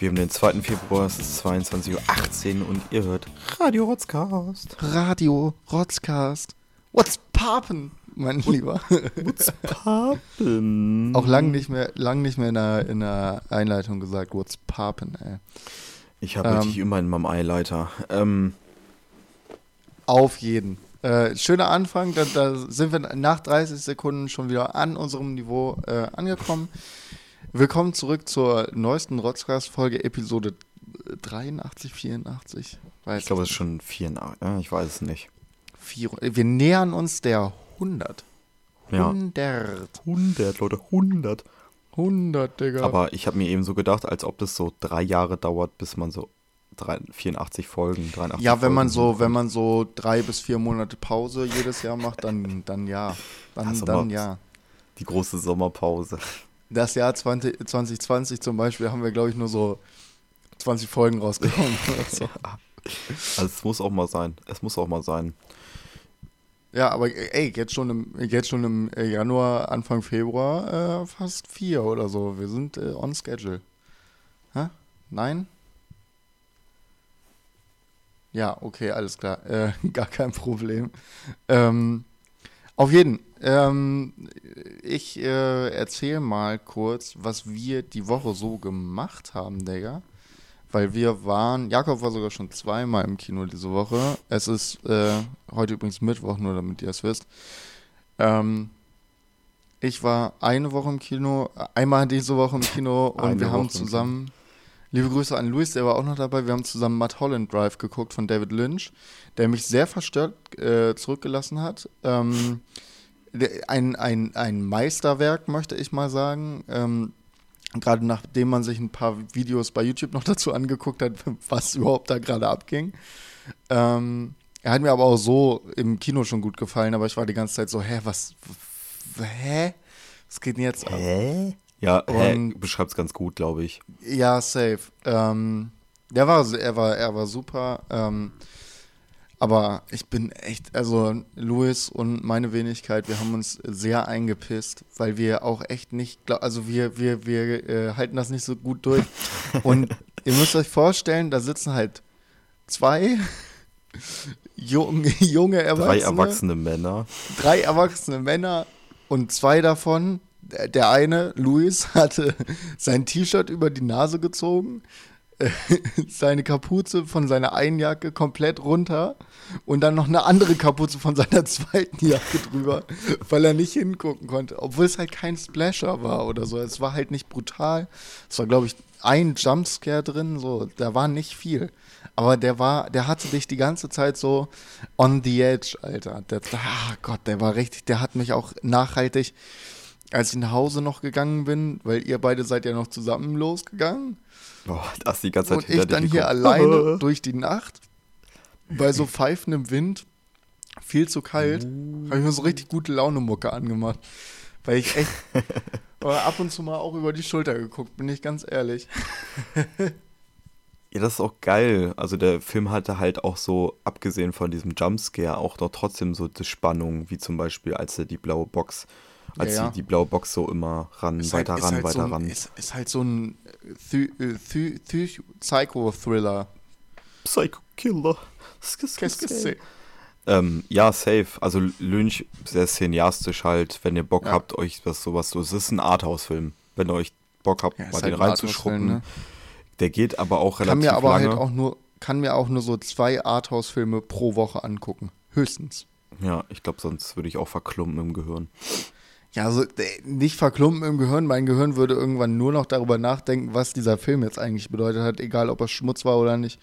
Wir haben den 2. Februar, es ist 22.18 Uhr und ihr hört Radio Rotzcast. Radio Rotzcast. What's poppin', mein Lieber? What's poppin'? Auch lang nicht mehr, lang nicht mehr in der, in der Einleitung gesagt, what's poppin', ey. Ich habe ähm, richtig immer in meinem Eileiter. Ähm, auf jeden. Äh, schöner Anfang, da, da, sind wir nach 30 Sekunden schon wieder an unserem Niveau äh, angekommen. Willkommen zurück zur neuesten Rotzcast-Folge, Episode 83, 84. Weiß ich glaube, es ist schon 84, ja, ich weiß es nicht. Vier, wir nähern uns der 100. Ja. 100. 100, Leute, 100. 100, Digga. Aber ich habe mir eben so gedacht, als ob das so drei Jahre dauert, bis man so 84 Folgen, 83 Ja, wenn Folgen man so, wenn man so drei bis vier Monate Pause jedes Jahr macht, dann, dann ja. Dann, ja, dann ja. Die große Sommerpause. Das Jahr 20, 2020 zum Beispiel haben wir, glaube ich, nur so 20 Folgen rausgekommen. so. Also es muss auch mal sein. Es muss auch mal sein. Ja, aber ey, jetzt schon im, jetzt schon im Januar, Anfang Februar äh, fast vier oder so. Wir sind äh, on schedule. Hä? Nein? Ja, okay, alles klar. Äh, gar kein Problem. Ähm, auf jeden. Ähm, ich äh, erzähle mal kurz, was wir die Woche so gemacht haben, Digga. Weil wir waren, Jakob war sogar schon zweimal im Kino diese Woche. Es ist äh, heute übrigens Mittwoch, nur damit ihr es wisst. Ähm, ich war eine Woche im Kino, einmal diese Woche im Kino und wir haben zusammen Liebe Grüße an Luis, der war auch noch dabei. Wir haben zusammen Matt Holland Drive geguckt von David Lynch, der mich sehr verstört äh, zurückgelassen hat. Ähm, ein, ein, ein Meisterwerk, möchte ich mal sagen. Ähm, gerade nachdem man sich ein paar Videos bei YouTube noch dazu angeguckt hat, was überhaupt da gerade abging. Ähm, er hat mir aber auch so im Kino schon gut gefallen, aber ich war die ganze Zeit so, hä, was, hä? Was geht denn jetzt ab? Hä? Ja, und, beschreibt es ganz gut, glaube ich. Ja, safe. Ähm, der war, er war, er war super. Ähm, aber ich bin echt, also Louis und meine Wenigkeit, wir haben uns sehr eingepisst, weil wir auch echt nicht, glaub, also wir, wir, wir äh, halten das nicht so gut durch. Und ihr müsst euch vorstellen, da sitzen halt zwei junge, junge Erwachsene. Drei erwachsene Männer. Drei erwachsene Männer und zwei davon der eine, Luis, hatte sein T-Shirt über die Nase gezogen, seine Kapuze von seiner einen Jacke komplett runter und dann noch eine andere Kapuze von seiner zweiten Jacke drüber, weil er nicht hingucken konnte, obwohl es halt kein Splasher war oder so. Es war halt nicht brutal. Es war, glaube ich, ein Jumpscare drin, so, da war nicht viel. Aber der war, der hatte dich die ganze Zeit so on the edge, Alter. Der, ah Gott, der war richtig, der hat mich auch nachhaltig als ich nach Hause noch gegangen bin, weil ihr beide seid ja noch zusammen losgegangen. Boah, das die ganze Zeit Und ich dann hier alleine durch die Nacht bei so pfeifendem Wind, viel zu kalt, habe ich mir so richtig gute Laune-Mucke angemacht. Weil ich echt ab und zu mal auch über die Schulter geguckt, bin ich ganz ehrlich. Ja, das ist auch geil. Also der Film hatte halt auch so, abgesehen von diesem Jumpscare, auch noch trotzdem so die Spannung, wie zum Beispiel, als er die blaue Box als ja, ja. Die, die blaue Box so immer ran, ist weiter halt, ran, halt weiter so ein, ran. Ist, ist, halt so ein äh, Psycho-Thriller. Psycho-Killer. Ähm, ja, safe. Also Lynch, sehr cineastisch halt, wenn ihr Bock ja. habt, euch was sowas so. Es ist ein Arthouse-Film. Wenn ihr euch Bock habt, ja, mal den halt reinzuschruppen. Ne? Der geht aber auch relativ kann mir aber lange. Halt auch nur, kann mir auch nur so zwei Arthouse-Filme pro Woche angucken. Höchstens. Ja, ich glaube, sonst würde ich auch verklumpen im Gehirn. Ja, also nicht verklumpen im Gehirn. Mein Gehirn würde irgendwann nur noch darüber nachdenken, was dieser Film jetzt eigentlich bedeutet hat, egal ob er Schmutz war oder nicht.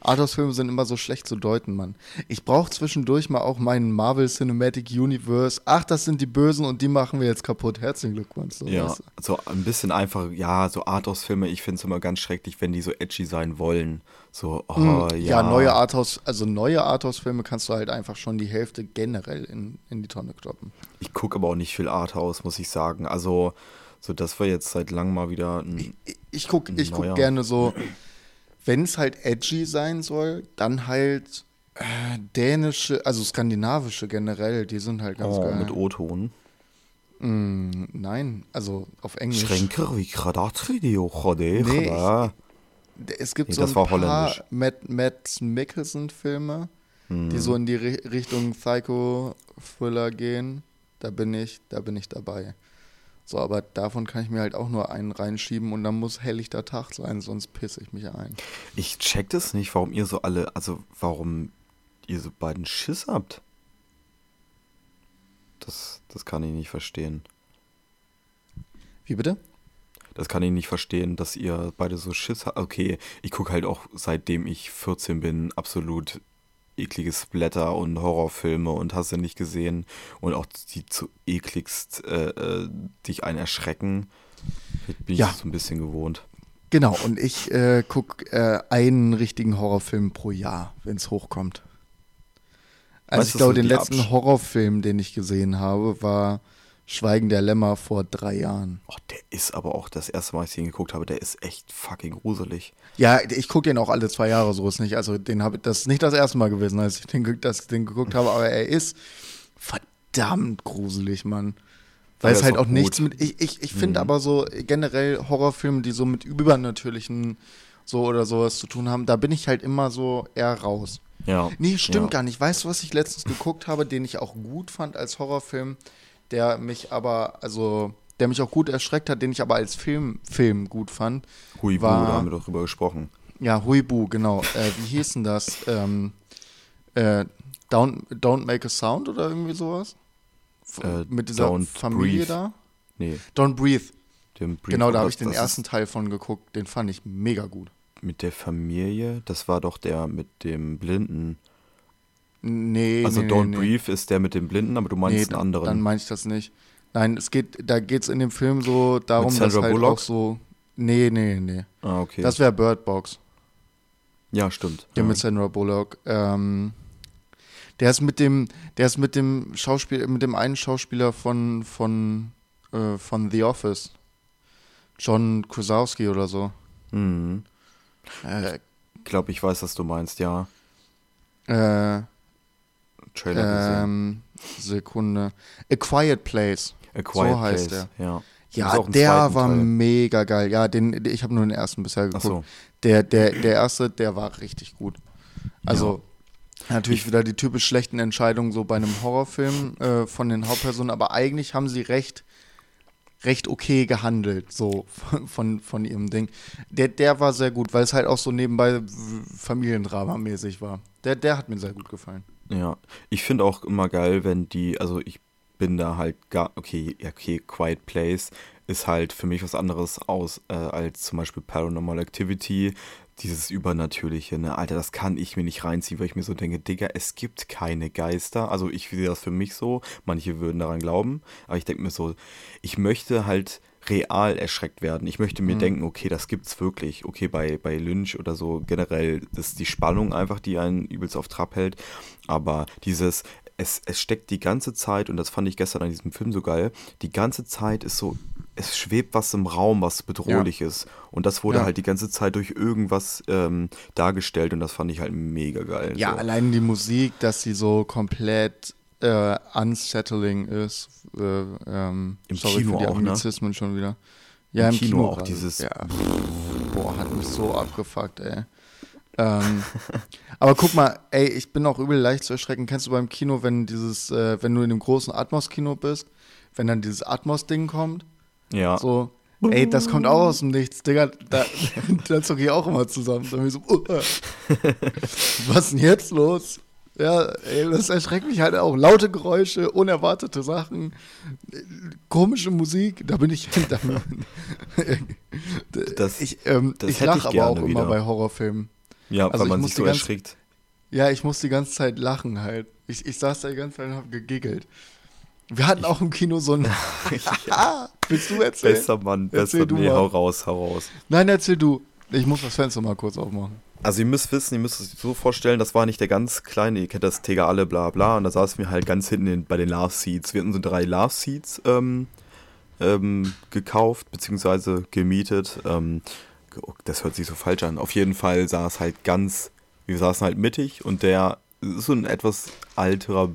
Arthouse-Filme sind immer so schlecht zu deuten, Mann. Ich brauche zwischendurch mal auch meinen Marvel Cinematic Universe. Ach, das sind die Bösen und die machen wir jetzt kaputt. Herzlichen Glückwunsch. So ja, so ein bisschen einfach, ja, so Arthouse-Filme, ich finde es immer ganz schrecklich, wenn die so edgy sein wollen. So, oh, mm, ja. Ja, neue Arthouse, also neue Arthouse-Filme kannst du halt einfach schon die Hälfte generell in, in die Tonne kloppen. Ich gucke aber auch nicht viel Arthouse, muss ich sagen. Also, so das war jetzt seit langem mal wieder ein. Ich, ich gucke guck gerne so wenn es halt edgy sein soll, dann halt äh, dänische, also skandinavische generell, die sind halt ganz oh, geil. Mit O-Ton? Mm, nein, also auf Englisch. Schränker wie Kradatri, die nee, es gibt nee, so ein paar Matt, Matt Mickelson-Filme, hm. die so in die Richtung Psycho-Thriller gehen. Da bin ich, da bin ich dabei. So, aber davon kann ich mir halt auch nur einen reinschieben und dann muss helllichter Tag sein, sonst pisse ich mich ein. Ich check das nicht, warum ihr so alle, also warum ihr so beiden Schiss habt. Das, das kann ich nicht verstehen. Wie bitte? Das kann ich nicht verstehen, dass ihr beide so Schiss habt. Okay, ich gucke halt auch seitdem ich 14 bin absolut eklige Splatter und Horrorfilme und hast du nicht gesehen und auch die zu ekligst äh, äh, dich einen erschrecken, bin ja. ich so ein bisschen gewohnt. Genau, und ich äh, gucke äh, einen richtigen Horrorfilm pro Jahr, wenn es hochkommt. Also weißt ich glaube, den letzten Absch Horrorfilm, den ich gesehen habe, war Schweigen der Lämmer vor drei Jahren. Oh, der ist aber auch das erste Mal, als ich ihn geguckt habe, der ist echt fucking gruselig. Ja, ich gucke den auch alle zwei Jahre, so ist nicht. Also den habe das ist nicht das erste Mal gewesen, als ich den, das, den geguckt habe, aber er ist verdammt gruselig, Mann. Weil es halt auch, auch nichts mit. Ich, ich, ich finde mhm. aber so generell Horrorfilme, die so mit übernatürlichen so oder sowas zu tun haben, da bin ich halt immer so eher raus. Ja. Nee, stimmt ja. gar nicht. Weißt du, was ich letztens geguckt habe, den ich auch gut fand als Horrorfilm? Der mich aber, also, der mich auch gut erschreckt hat, den ich aber als Film, Film gut fand. Huibu, war, da haben wir doch drüber gesprochen. Ja, Huibu, genau. Äh, wie hieß denn das? Ähm, äh, don't, don't Make a Sound oder irgendwie sowas? Äh, Mit dieser Familie breathe. da? Nee. Don't Breathe. breathe genau, da habe ich den ersten Teil von geguckt. Den fand ich mega gut. Mit der Familie? Das war doch der mit dem Blinden. Nee, Also nee, Don't nee, Breathe ist der mit dem Blinden, aber du meinst nee, einen anderen. Dann meine ich das nicht. Nein, es geht, da geht es in dem Film so darum, dass halt Bullock? auch so. Nee, nee, nee. Ah, okay. Das wäre Bird Box. Ja, stimmt. Der ja. mit Sandra Bullock. Ähm, der ist mit dem, der ist mit dem Schauspiel, mit dem einen Schauspieler von, von, äh, von The Office. John Krasowski oder so. Mhm. Äh, ich glaube, ich weiß, was du meinst, ja. Äh, Trailer ähm, Sekunde. A Quiet Place. A Quiet so heißt Place, der. ja. Ja, der war Teil. mega geil. Ja, den, ich habe nur den ersten bisher geguckt. So. Der, der, der erste, der war richtig gut. Also ja. natürlich ich, wieder die typisch schlechten Entscheidungen so bei einem Horrorfilm äh, von den Hauptpersonen, aber eigentlich haben sie recht, recht okay gehandelt, so von, von ihrem Ding. Der, der war sehr gut, weil es halt auch so nebenbei Familiendrama-mäßig war. Der, der hat mir sehr gut gefallen. Ja, ich finde auch immer geil, wenn die, also ich bin da halt gar, okay, okay, Quiet Place ist halt für mich was anderes aus äh, als zum Beispiel Paranormal Activity, dieses Übernatürliche, ne, Alter, das kann ich mir nicht reinziehen, weil ich mir so denke, Digga, es gibt keine Geister. Also ich sehe das für mich so, manche würden daran glauben, aber ich denke mir so, ich möchte halt real erschreckt werden. Ich möchte mir mhm. denken, okay, das gibt's wirklich. Okay, bei, bei Lynch oder so generell, das ist die Spannung einfach, die einen übelst auf Trab hält. Aber dieses, es, es steckt die ganze Zeit, und das fand ich gestern an diesem Film so geil, die ganze Zeit ist so, es schwebt was im Raum, was bedrohlich ja. ist. Und das wurde ja. halt die ganze Zeit durch irgendwas ähm, dargestellt und das fand ich halt mega geil. Ja, so. allein die Musik, dass sie so komplett äh, unsettling ist. Äh, ähm, Im sorry Kino für die ne? Anglizismen ne? schon wieder. Ja, im, im Kino, Kino, auch dieses. Ja. Boah, hat mich so abgefuckt, ey. ähm, aber guck mal, ey, ich bin auch übel leicht zu erschrecken. Kennst du beim Kino, wenn dieses, äh, wenn du in dem großen Atmos-Kino bist, wenn dann dieses Atmos-Ding kommt? Ja. So, ey, das kommt auch aus dem Nichts, Digga. Da, da zucke ich auch immer zusammen. So, uh, was ist denn jetzt los? Ja, ey, das erschreckt mich halt auch. Laute Geräusche, unerwartete Sachen, komische Musik, da bin ich. Da, das, ich ähm, ich lache aber auch wieder. immer bei Horrorfilmen. Ja, also weil man sich so ganz, erschrickt. Ja, ich muss die ganze Zeit lachen halt. Ich, ich saß da die ganze Zeit und hab gegiggelt. Wir hatten auch im Kino so ein. ja. Willst du erzählen? Besser Mann, besser. Erzähl du nee, mal. hau raus, hau raus. Nein, erzähl du. Ich muss das Fenster mal kurz aufmachen. Also ihr müsst wissen, ihr müsst es so vorstellen, das war nicht der ganz kleine, ihr kennt das Tega alle, bla bla, und da saßen wir halt ganz hinten in, bei den Love Seats. Wir hatten so drei Love Seats ähm, ähm, gekauft, beziehungsweise gemietet. Ähm, das hört sich so falsch an. Auf jeden Fall saß halt ganz, wir saßen halt mittig und der ist so ein etwas alterer,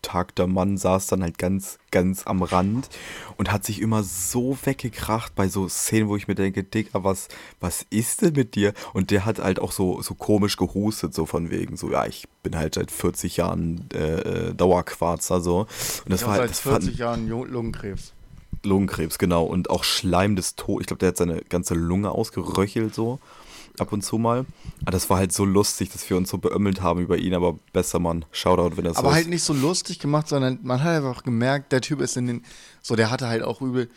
abgetagter Mann saß dann halt ganz, ganz am Rand und hat sich immer so weggekracht bei so Szenen, wo ich mir denke, Dicker, was, was ist denn mit dir? Und der hat halt auch so, so komisch gehustet, so von wegen, so, ja, ich bin halt seit 40 Jahren äh, äh Dauerquarzer, so. Und das ich war halt, das seit 40 Jahren Lungenkrebs. Lungenkrebs, genau. Und auch Schleim des Todes. Ich glaube, der hat seine ganze Lunge ausgeröchelt, so ab und zu mal. Aber das war halt so lustig, dass wir uns so beömmelt haben über ihn, aber besser Mann. Shoutout, wenn das Aber halt nicht so lustig gemacht, sondern man hat einfach gemerkt, der Typ ist in den, so der hatte halt auch übel,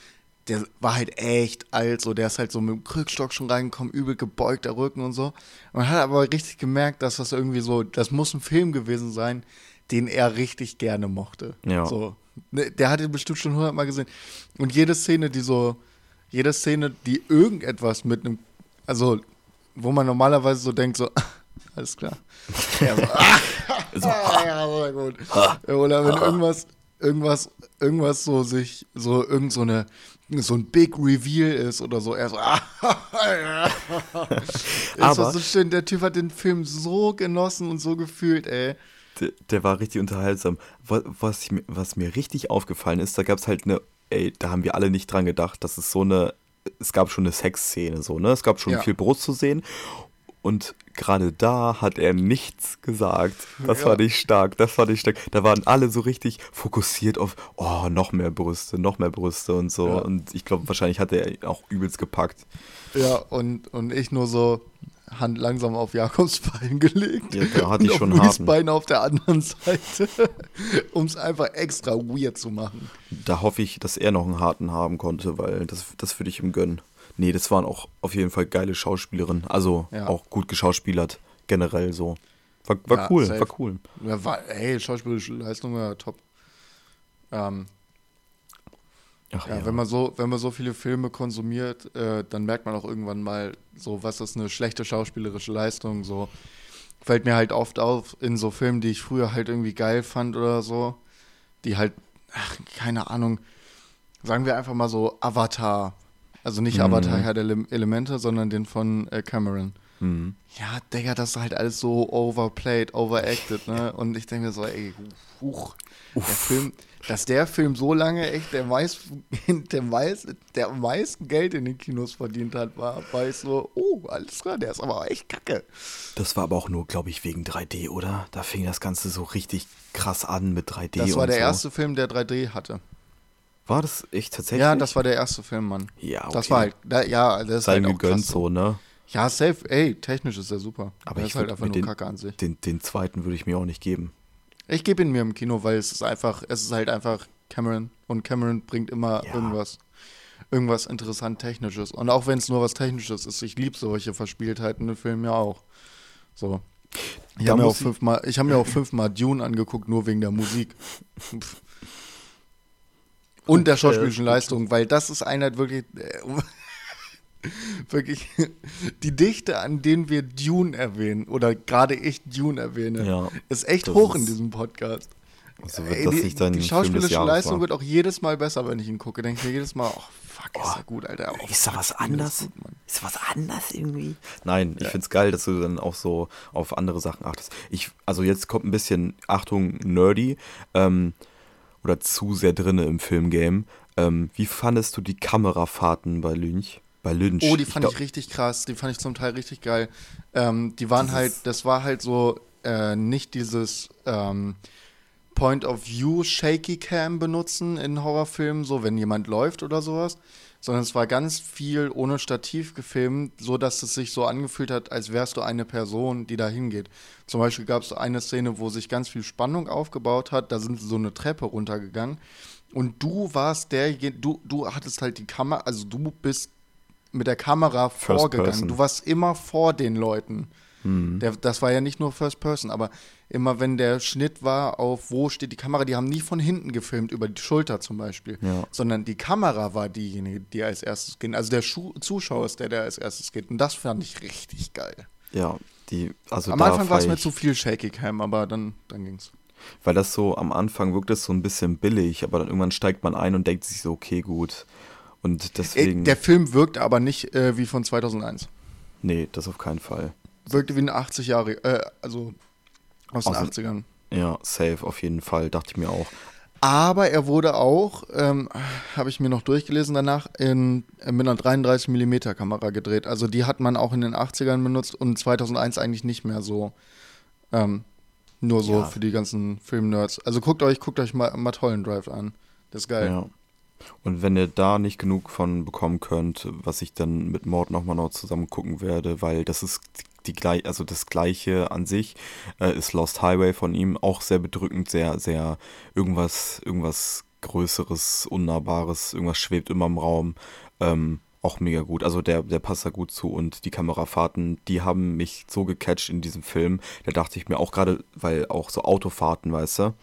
der war halt echt alt, so der ist halt so mit dem Krückstock schon reingekommen, übel gebeugter Rücken und so. Man hat aber richtig gemerkt, dass das irgendwie so, das muss ein Film gewesen sein, den er richtig gerne mochte. Ja. So, ne, der hat ihn bestimmt schon hundertmal gesehen. Und jede Szene, die so, jede Szene, die irgendetwas mit einem, also wo man normalerweise so denkt, so, alles klar. Ja, so, ah, so, ah, ja, so gut. Oder wenn irgendwas, irgendwas, irgendwas so sich, so irgend so eine, so ein Big Reveal ist oder so, er so, ah, ja. Aber so schön, der Typ hat den Film so genossen und so gefühlt, ey. Der, der war richtig unterhaltsam. Was, was, ich, was mir richtig aufgefallen ist, da gab es halt eine, ey, da haben wir alle nicht dran gedacht, dass es so eine es gab schon eine Sexszene, so, ne? Es gab schon ja. viel Brust zu sehen. Und gerade da hat er nichts gesagt. Das ja. fand ich stark, das fand ich stark. Da waren alle so richtig fokussiert auf, oh, noch mehr Brüste, noch mehr Brüste und so. Ja. Und ich glaube, wahrscheinlich hat er auch übelst gepackt. Ja, und, und ich nur so, Hand langsam auf Jakobs Bein gelegt. Ja, da hatte ich schon Rudis Bein auf der anderen Seite, um es einfach extra weird zu machen. Da hoffe ich, dass er noch einen harten haben konnte, weil das, das würde ich ihm gönnen. Nee, das waren auch auf jeden Fall geile Schauspielerinnen. Also ja. auch gut geschauspielert, generell so. War, war ja, cool, safe. war cool. Ja, war, hey, schauspielerische Leistung war top. Ähm, Ach, ja, ja, Wenn, man so, wenn man so viele Filme konsumiert, äh, dann merkt man auch irgendwann mal, so, was ist eine schlechte schauspielerische Leistung, so. Fällt mir halt oft auf in so Filmen, die ich früher halt irgendwie geil fand oder so, die halt, ach, keine Ahnung, sagen wir einfach mal so Avatar. Also nicht mhm. Avatar Herr der Elemente, sondern den von äh, Cameron. Mhm. Ja, Digga, das ist halt alles so overplayed, overacted, ne? Und ich denke mir so, ey, huch, der Film, dass der Film so lange echt der, meist, der, meist, der am meisten Geld in den Kinos verdient hat, war, war ich so, oh, alles klar, der ist aber echt kacke. Das war aber auch nur, glaube ich, wegen 3D, oder? Da fing das Ganze so richtig krass an mit 3D. Das war der so. erste Film, der 3D hatte. War das echt tatsächlich? Ja, das war der erste Film, Mann. Ja, okay. Das war halt, da, ja, das ist Sein halt gegönnt so, ne? Ja, safe, ey, technisch ist er super. Aber ich ist halt einfach nur den, Kacke an sich. Den, den zweiten würde ich mir auch nicht geben. Ich gebe ihn mir im Kino, weil es ist einfach, es ist halt einfach Cameron und Cameron bringt immer ja. irgendwas, irgendwas interessant Technisches. Und auch wenn es nur was Technisches ist, ich liebe solche Verspieltheiten in Filmen ja auch. So. Ich habe mir, auch fünfmal, ich hab mir auch fünfmal Dune angeguckt, nur wegen der Musik. Und der schauspielerischen Leistung, weil das ist einer wirklich. Wirklich die Dichte, an denen wir Dune erwähnen, oder gerade ich Dune erwähne, ja, ist echt hoch ist in diesem Podcast. Also wird Ey, das nicht die, die schauspielerische Leistung war. wird auch jedes Mal besser, wenn ich ihn gucke. Denke ich mir jedes Mal, oh fuck, oh, ist er gut, Alter. Oh, ist da was anders? Ist, gut, ist da was anders irgendwie? Nein, ich ja. finde es geil, dass du dann auch so auf andere Sachen achtest. Ich, also jetzt kommt ein bisschen, Achtung, nerdy, ähm, oder zu sehr drinne im Filmgame. Ähm, wie fandest du die Kamerafahrten bei Lynch? Bei Lynch. Oh, die fand ich, ich, richtig krass. Die fand ich zum Teil richtig geil. Ähm, die waren halt, das war halt so äh, nicht dieses ähm, Point of View Shaky Cam benutzen in Horrorfilmen, so wenn jemand läuft oder sowas, sondern es war ganz viel ohne Stativ gefilmt, so dass es sich so angefühlt hat, als wärst du eine Person, die da hingeht. Zum Beispiel gab es eine Szene, wo sich ganz viel Spannung aufgebaut hat. Da sind sie so eine Treppe runtergegangen. Und du warst derjenige, du, du hattest halt die Kamera, also du bist mit der Kamera First vorgegangen. Person. Du warst immer vor den Leuten. Mhm. Der, das war ja nicht nur First Person, aber immer wenn der Schnitt war auf wo steht die Kamera, die haben nie von hinten gefilmt, über die Schulter zum Beispiel, ja. sondern die Kamera war diejenige, die als erstes geht. Also der Schu Zuschauer ist der, der als erstes geht. Und das fand ich richtig geil. Ja, die, also Am Anfang war es mir zu viel Shaky Cam, aber dann, dann ging's. Weil das so am Anfang wirkt es so ein bisschen billig, aber dann irgendwann steigt man ein und denkt sich so, okay, gut und äh, deswegen. Der Film wirkt aber nicht äh, wie von 2001. Nee, das auf keinen Fall. Wirkte wie ein 80 Jahre, äh, also aus, aus den 80ern. Ja, safe, auf jeden Fall, dachte ich mir auch. Aber er wurde auch, ähm, habe ich mir noch durchgelesen danach, in, mit einer 33mm Kamera gedreht. Also die hat man auch in den 80ern benutzt und 2001 eigentlich nicht mehr so. Ähm, nur so ja. für die ganzen Filmnerds. Also guckt euch, guckt euch mal Mulholland Drive an. Das ist geil. Ja. Und wenn ihr da nicht genug von bekommen könnt, was ich dann mit Mord nochmal noch zusammen gucken werde, weil das ist die gleich, also das gleiche an sich äh, ist Lost Highway von ihm auch sehr bedrückend, sehr, sehr irgendwas, irgendwas Größeres, Unnahbares, irgendwas schwebt immer im Raum. Ähm, auch mega gut. Also der, der passt da gut zu und die Kamerafahrten, die haben mich so gecatcht in diesem Film. Da dachte ich mir auch gerade, weil auch so Autofahrten, weißt du,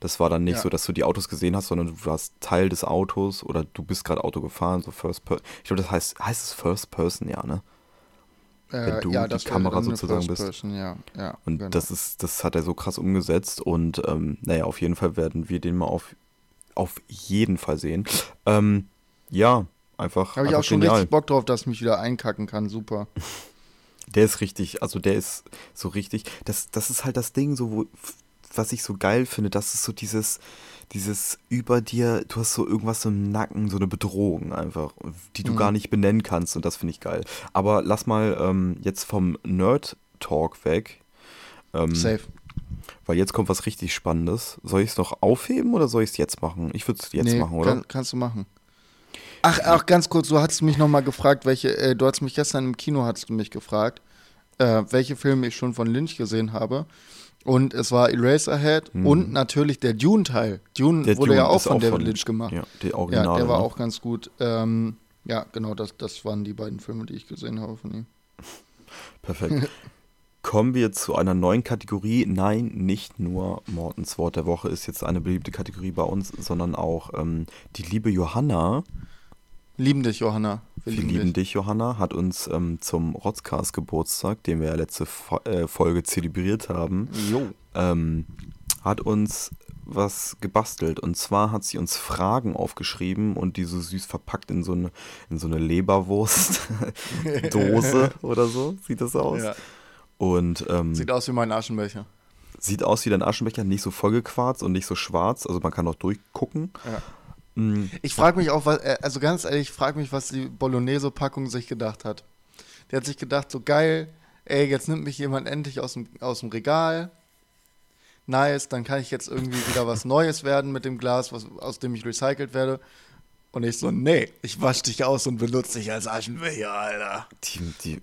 das war dann nicht ja. so, dass du die Autos gesehen hast, sondern du warst Teil des Autos oder du bist gerade Auto gefahren, so First Person. Ich glaube, das heißt, heißt es First Person, ja, ne? Wenn äh, du ja, die Kamera sozusagen bist. Person, ja, ja, und genau. das ist, das hat er so krass umgesetzt und ähm, naja, auf jeden Fall werden wir den mal auf, auf jeden Fall sehen. Ähm, ja, einfach. Habe ich auch schon genial. richtig Bock drauf, dass ich mich wieder einkacken kann, super. Der ist richtig, also der ist so richtig. Das, das ist halt das Ding, so wo, was ich so geil finde, das ist so dieses, dieses über dir, du hast so irgendwas im Nacken, so eine Bedrohung einfach, die du mhm. gar nicht benennen kannst und das finde ich geil. Aber lass mal ähm, jetzt vom Nerd-Talk weg. Ähm, Safe. Weil jetzt kommt was richtig Spannendes. Soll ich es noch aufheben oder soll ich es jetzt machen? Ich würde es jetzt nee, machen, oder? Kann, kannst du machen. Ach, ach, ganz kurz, du hast mich nochmal gefragt, welche, äh, du hast mich gestern im Kino, hast du mich gefragt, äh, welche Filme ich schon von Lynch gesehen habe. Und es war Eraserhead mhm. und natürlich der Dune-Teil. Dune der wurde Dune ja auch von auch David von, Lynch gemacht. Ja, die Original, ja der war ne? auch ganz gut. Ähm, ja, genau, das, das waren die beiden Filme, die ich gesehen habe von ihm. Perfekt. Kommen wir zu einer neuen Kategorie. Nein, nicht nur Mortens Wort der Woche ist jetzt eine beliebte Kategorie bei uns, sondern auch ähm, die liebe Johanna Lieben dich, Johanna. Wir, wir lieben, dich. dich. Johanna. Hat uns ähm, zum Rotzcast Geburtstag, den wir ja letzte Fo äh, Folge zelebriert haben, ähm, hat uns was gebastelt. Und zwar hat sie uns Fragen aufgeschrieben und die so süß verpackt in so eine, in so eine Leberwurst-Dose oder so. Sieht das aus? Ja. Und, ähm, sieht aus wie mein Aschenbecher. Sieht aus wie dein Aschenbecher, nicht so vollgequarzt und nicht so schwarz. Also man kann auch durchgucken. Ja. Mhm. Ich frage mich auch, was, äh, also ganz ehrlich, ich frage mich, was die Bolognese-Packung sich gedacht hat. Der hat sich gedacht, so geil, ey, jetzt nimmt mich jemand endlich aus dem, aus dem Regal. Nice, dann kann ich jetzt irgendwie wieder was Neues werden mit dem Glas, was, aus dem ich recycelt werde. Und ich so, nee, ich wasche dich aus und benutze dich als Aschenbecher, Alter. Die, die,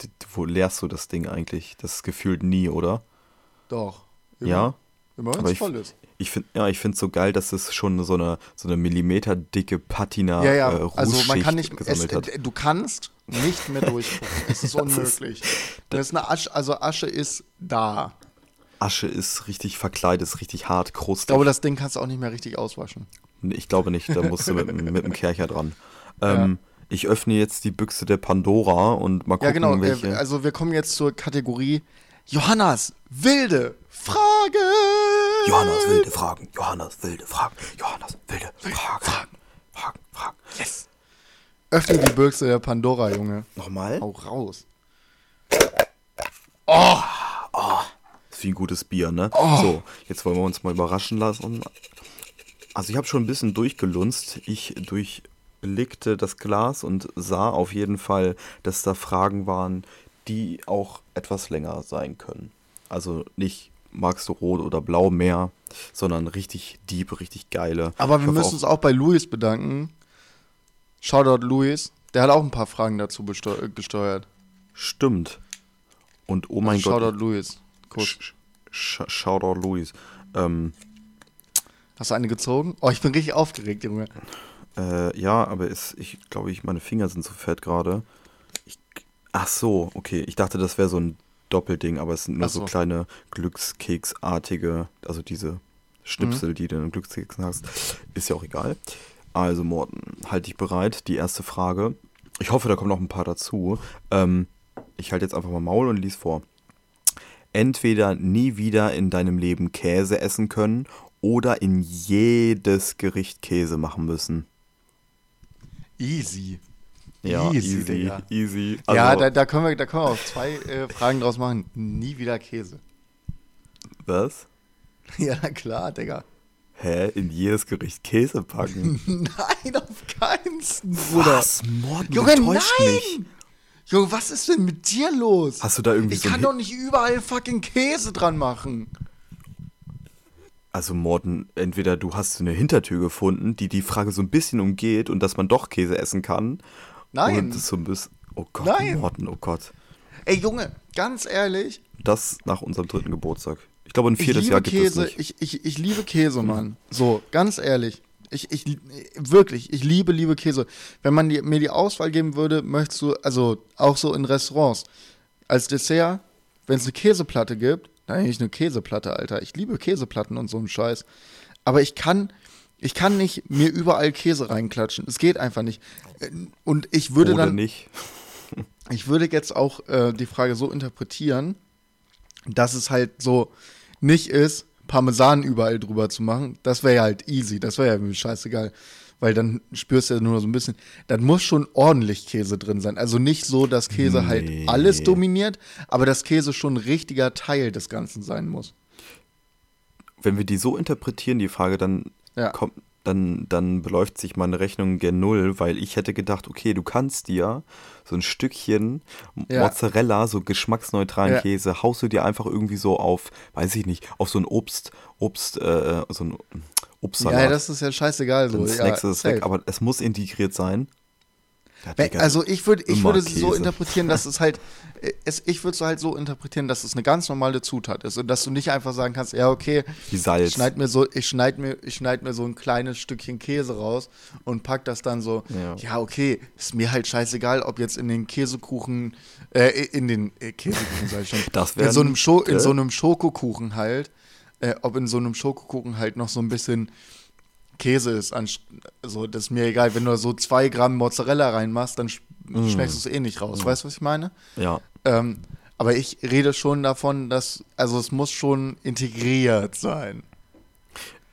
die, wo leerst du das Ding eigentlich? Das ist gefühlt nie, oder? Doch. Immer. Ja? Immer wenn es voll ist. Ich finde ja, ich finde so geil, dass es schon so eine so eine Millimeter dicke Patina ja, ja. Äh, also man kann nicht es, hat. Du kannst nicht mehr durchgucken. es ist unmöglich. Ist, das ist eine Asche, also Asche ist da. Asche ist richtig verkleidet, ist richtig hart, krustig. Ich glaube, das Ding kannst du auch nicht mehr richtig auswaschen. Ich glaube nicht, da musst du mit, mit dem Kercher dran. Ähm, ja. Ich öffne jetzt die Büchse der Pandora und mal gucken, ja, genau. welche. Also wir kommen jetzt zur Kategorie Johannas wilde Fragen. Johannas wilde Fragen. Johannas wilde Fragen. Johannas wilde Fragen. Fragen. Fragen. Fragen. Yes. Öffne die Büchse der Pandora, Junge. Nochmal? Hau raus. Oh. oh. Das ist wie ein gutes Bier, ne? Oh. So, jetzt wollen wir uns mal überraschen lassen. Also ich habe schon ein bisschen durchgelunzt. Ich durchblickte das Glas und sah auf jeden Fall, dass da Fragen waren, die auch etwas länger sein können. Also nicht magst du rot oder blau mehr, sondern richtig deep, richtig geile. Aber wir müssen auch, uns auch bei Luis bedanken. Shoutout Luis. Der hat auch ein paar Fragen dazu gesteuert. Stimmt. Und oh mein Shoutout Gott. Shoutout Luis. Sh Sh Shoutout Luis. Ähm, Hast du eine gezogen? Oh, ich bin richtig aufgeregt, Junge. Äh, ja, aber ist, ich glaube, ich, meine Finger sind zu fett gerade. Ach so, okay. Ich dachte, das wäre so ein Doppelding, aber es sind nur so. so. kleine Glückskeksartige, also diese Schnipsel, mhm. die du in Glückskeksen hast. Ist ja auch egal. Also, Morten, halt dich bereit. Die erste Frage. Ich hoffe, da kommen noch ein paar dazu. Ähm, ich halte jetzt einfach mal Maul und lies vor. Entweder nie wieder in deinem Leben Käse essen können oder in jedes Gericht Käse machen müssen. Easy. Ja, easy. Easy. easy. Also, ja, da, da, können wir, da können wir auch zwei äh, Fragen draus machen. Nie wieder Käse. Was? Ja, klar, Digga. Hä? In jedes Gericht Käse packen? nein, auf keinen, Bruder. Was? Morden Junge, nein! Mich. Junge, was ist denn mit dir los? Hast du da irgendwie Ich so kann doch nicht überall fucking Käse dran machen. Also Morten, entweder du hast eine Hintertür gefunden, die die Frage so ein bisschen umgeht und dass man doch Käse essen kann. Nein. Und das so ein bisschen, oh Gott, Nein. Morten, oh Gott. Ey Junge, ganz ehrlich. Das nach unserem dritten Geburtstag. Ich glaube, ein viertes Jahr gibt Käse, es nicht. Ich, ich, ich liebe Käse, Mann. So, ganz ehrlich. Ich, ich, wirklich, ich liebe, liebe Käse. Wenn man die, mir die Auswahl geben würde, möchtest du, also auch so in Restaurants, als Dessert, wenn es eine Käseplatte gibt, dann ich eine Käseplatte, Alter. Ich liebe Käseplatten und so einen Scheiß. Aber ich kann, ich kann nicht mir überall Käse reinklatschen. Es geht einfach nicht. Und ich würde Oder dann. nicht. Ich würde jetzt auch äh, die Frage so interpretieren, dass es halt so nicht ist, Parmesan überall drüber zu machen. Das wäre ja halt easy. Das wäre ja mir scheißegal. Weil dann spürst du ja nur so ein bisschen. Dann muss schon ordentlich Käse drin sein. Also nicht so, dass Käse halt Nee. halt alles dominiert, aber dass Käse schon ein richtiger Teil des Ganzen sein muss. Wenn wir die so interpretieren, die Frage, dann Ja. kommt, dann, dann beläuft sich meine Rechnung gen Null, weil ich hätte gedacht, okay, du kannst dir so ein Stückchen Ja. Mozzarella, so geschmacksneutralen Ja. Käse, haust du dir einfach irgendwie so auf, weiß ich nicht, auf so ein Obst, Obst, äh, so ein Obstsalat. Ja, das ist ja scheißegal so. dann Ja, snackst du es weg, aber es muss integriert sein. Ja, Also ich würde ich würde sie so interpretieren, dass es halt äh, es, ich würde es halt so interpretieren, dass es eine ganz normale Zutat ist und dass du nicht einfach sagen kannst, ja okay, Wie ich Salz. schneid mir so ich schneid mir ich schneid mir so ein kleines Stückchen Käse raus und pack das dann so. Ja. Ja, okay, ist mir halt scheißegal, ob jetzt in den Käsekuchen äh, in den äh, Käsekuchen sag ich schon. Das in so einem Scho in äh, so einem Schokokuchen halt, äh, ob in so einem Schokokuchen halt noch so ein bisschen Käse ist, also das ist mir egal, wenn du so zwei Gramm Mozzarella reinmachst, dann Mm. schmeckst du es eh nicht raus. Weißt du, was ich meine? Ja, Ähm, aber ich rede schon davon, dass, also es muss schon integriert sein.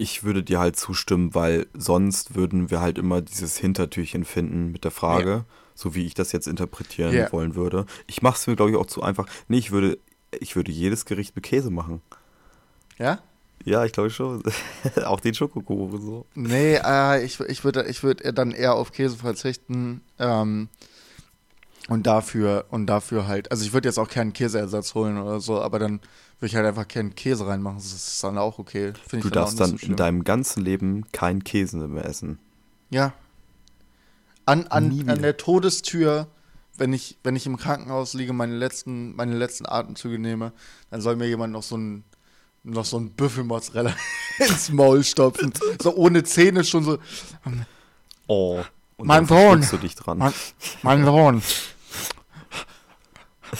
ich würde dir halt zustimmen, weil sonst würden wir halt immer dieses Hintertürchen finden mit der Frage, so wie ich das jetzt interpretieren Ja. wollen würde. Ich mache es mir, glaube ich, auch zu einfach. Nee, ich würde, ich würde jedes Gericht mit Käse machen. Ja? Ja, ich glaube schon. auch den Schokokuchen so. Nee, äh, ich, ich würde ich würd dann eher auf Käse verzichten. Ähm, und dafür, und dafür halt, also ich würde jetzt auch keinen Käseersatz holen oder so, aber dann würde ich halt einfach keinen Käse reinmachen. Das ist dann auch okay. Finde Du darfst dann so in deinem ganzen Leben keinen Käse mehr essen. Ja. An, an, an der Todestür, wenn ich, wenn ich im Krankenhaus liege, meine letzten, meine letzten Atemzüge nehme, dann soll mir jemand noch so ein noch so ein Büffelmozzarella ins Maul stopfen. So ohne Zähne schon so. Oh. Und Mein Sohn. du dich dran. Mein, mein Sohn.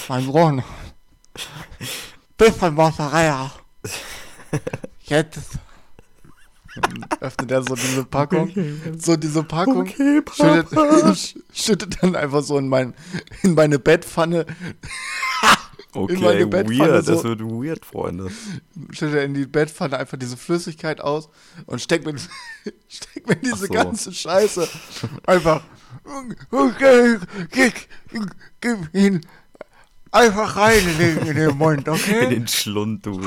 Mein Sohn. Büffelmozzarella. Jetzt. Dann öffnet er so diese Packung. So diese Packung. Okay, schüttet, schüttet dann einfach so in, mein, in meine Bettpfanne, Okay, meine Bettpfanne weird. so- Das wird weird, Freunde. schüttet in die Bettpfanne einfach diese Flüssigkeit aus und steckt mir, steckt mir diese Ach so. ganze Scheiße einfach. Okay, gib, gib ihn einfach rein in den, in Mund, In okay? den Schlund, du.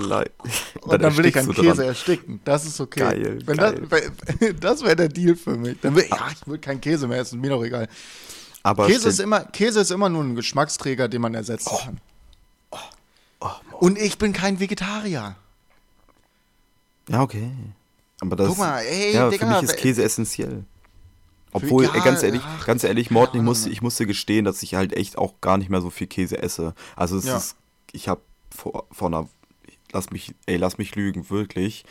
Leid. Und dann will ich du Käse dran. ersticken. Das ist okay. Geil, Wenn geil. Das, das wäre der Deal für mich. Dann will, ja, ich will keinen Käse mehr essen, mir doch egal. Aber Käse ist, immer, Käse ist immer nur ein Geschmacksträger, den man ersetzen Oh. kann. Und ich bin kein Vegetarier. Ja, okay. Aber das, Guck mal, ey, ja, Digga, für mich ist Käse essentiell. Obwohl, Ja, ganz ehrlich, ach, ganz ehrlich, Morten, ich musste, ich musste gestehen, dass ich halt echt auch gar nicht mehr so viel Käse esse. Also es Ja. ist, ich habe vor, vor einer, lass mich, ey, lass mich lügen, wirklich,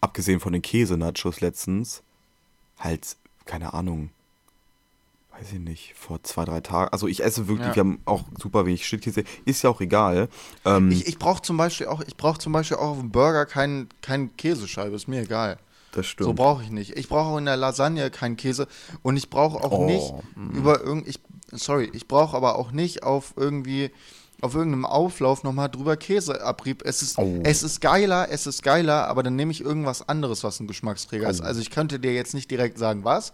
abgesehen von den Käse-Nachos letztens, halt, keine Ahnung, weiß ich nicht, vor zwei, drei Tagen, also ich esse wirklich, Ja. wir haben auch super wenig Schnittkäse, ist ja auch egal. Ähm, Ich, ich brauche zum Beispiel auch, ich brauche zum Beispiel auch auf dem Burger keinen kein Käsescheibe, ist mir egal. das stimmt. So brauche ich nicht. Ich brauche auch in der Lasagne keinen Käse und ich brauche auch Oh, nicht über irgend ich sorry, ich brauche aber auch nicht auf irgendwie auf irgendeinem Auflauf nochmal drüber Käseabrieb. Es ist, Oh. es ist geiler, es ist geiler, aber dann nehme ich irgendwas anderes, was ein Geschmacksträger ist. Oh. Also ich könnte dir jetzt nicht direkt sagen, was,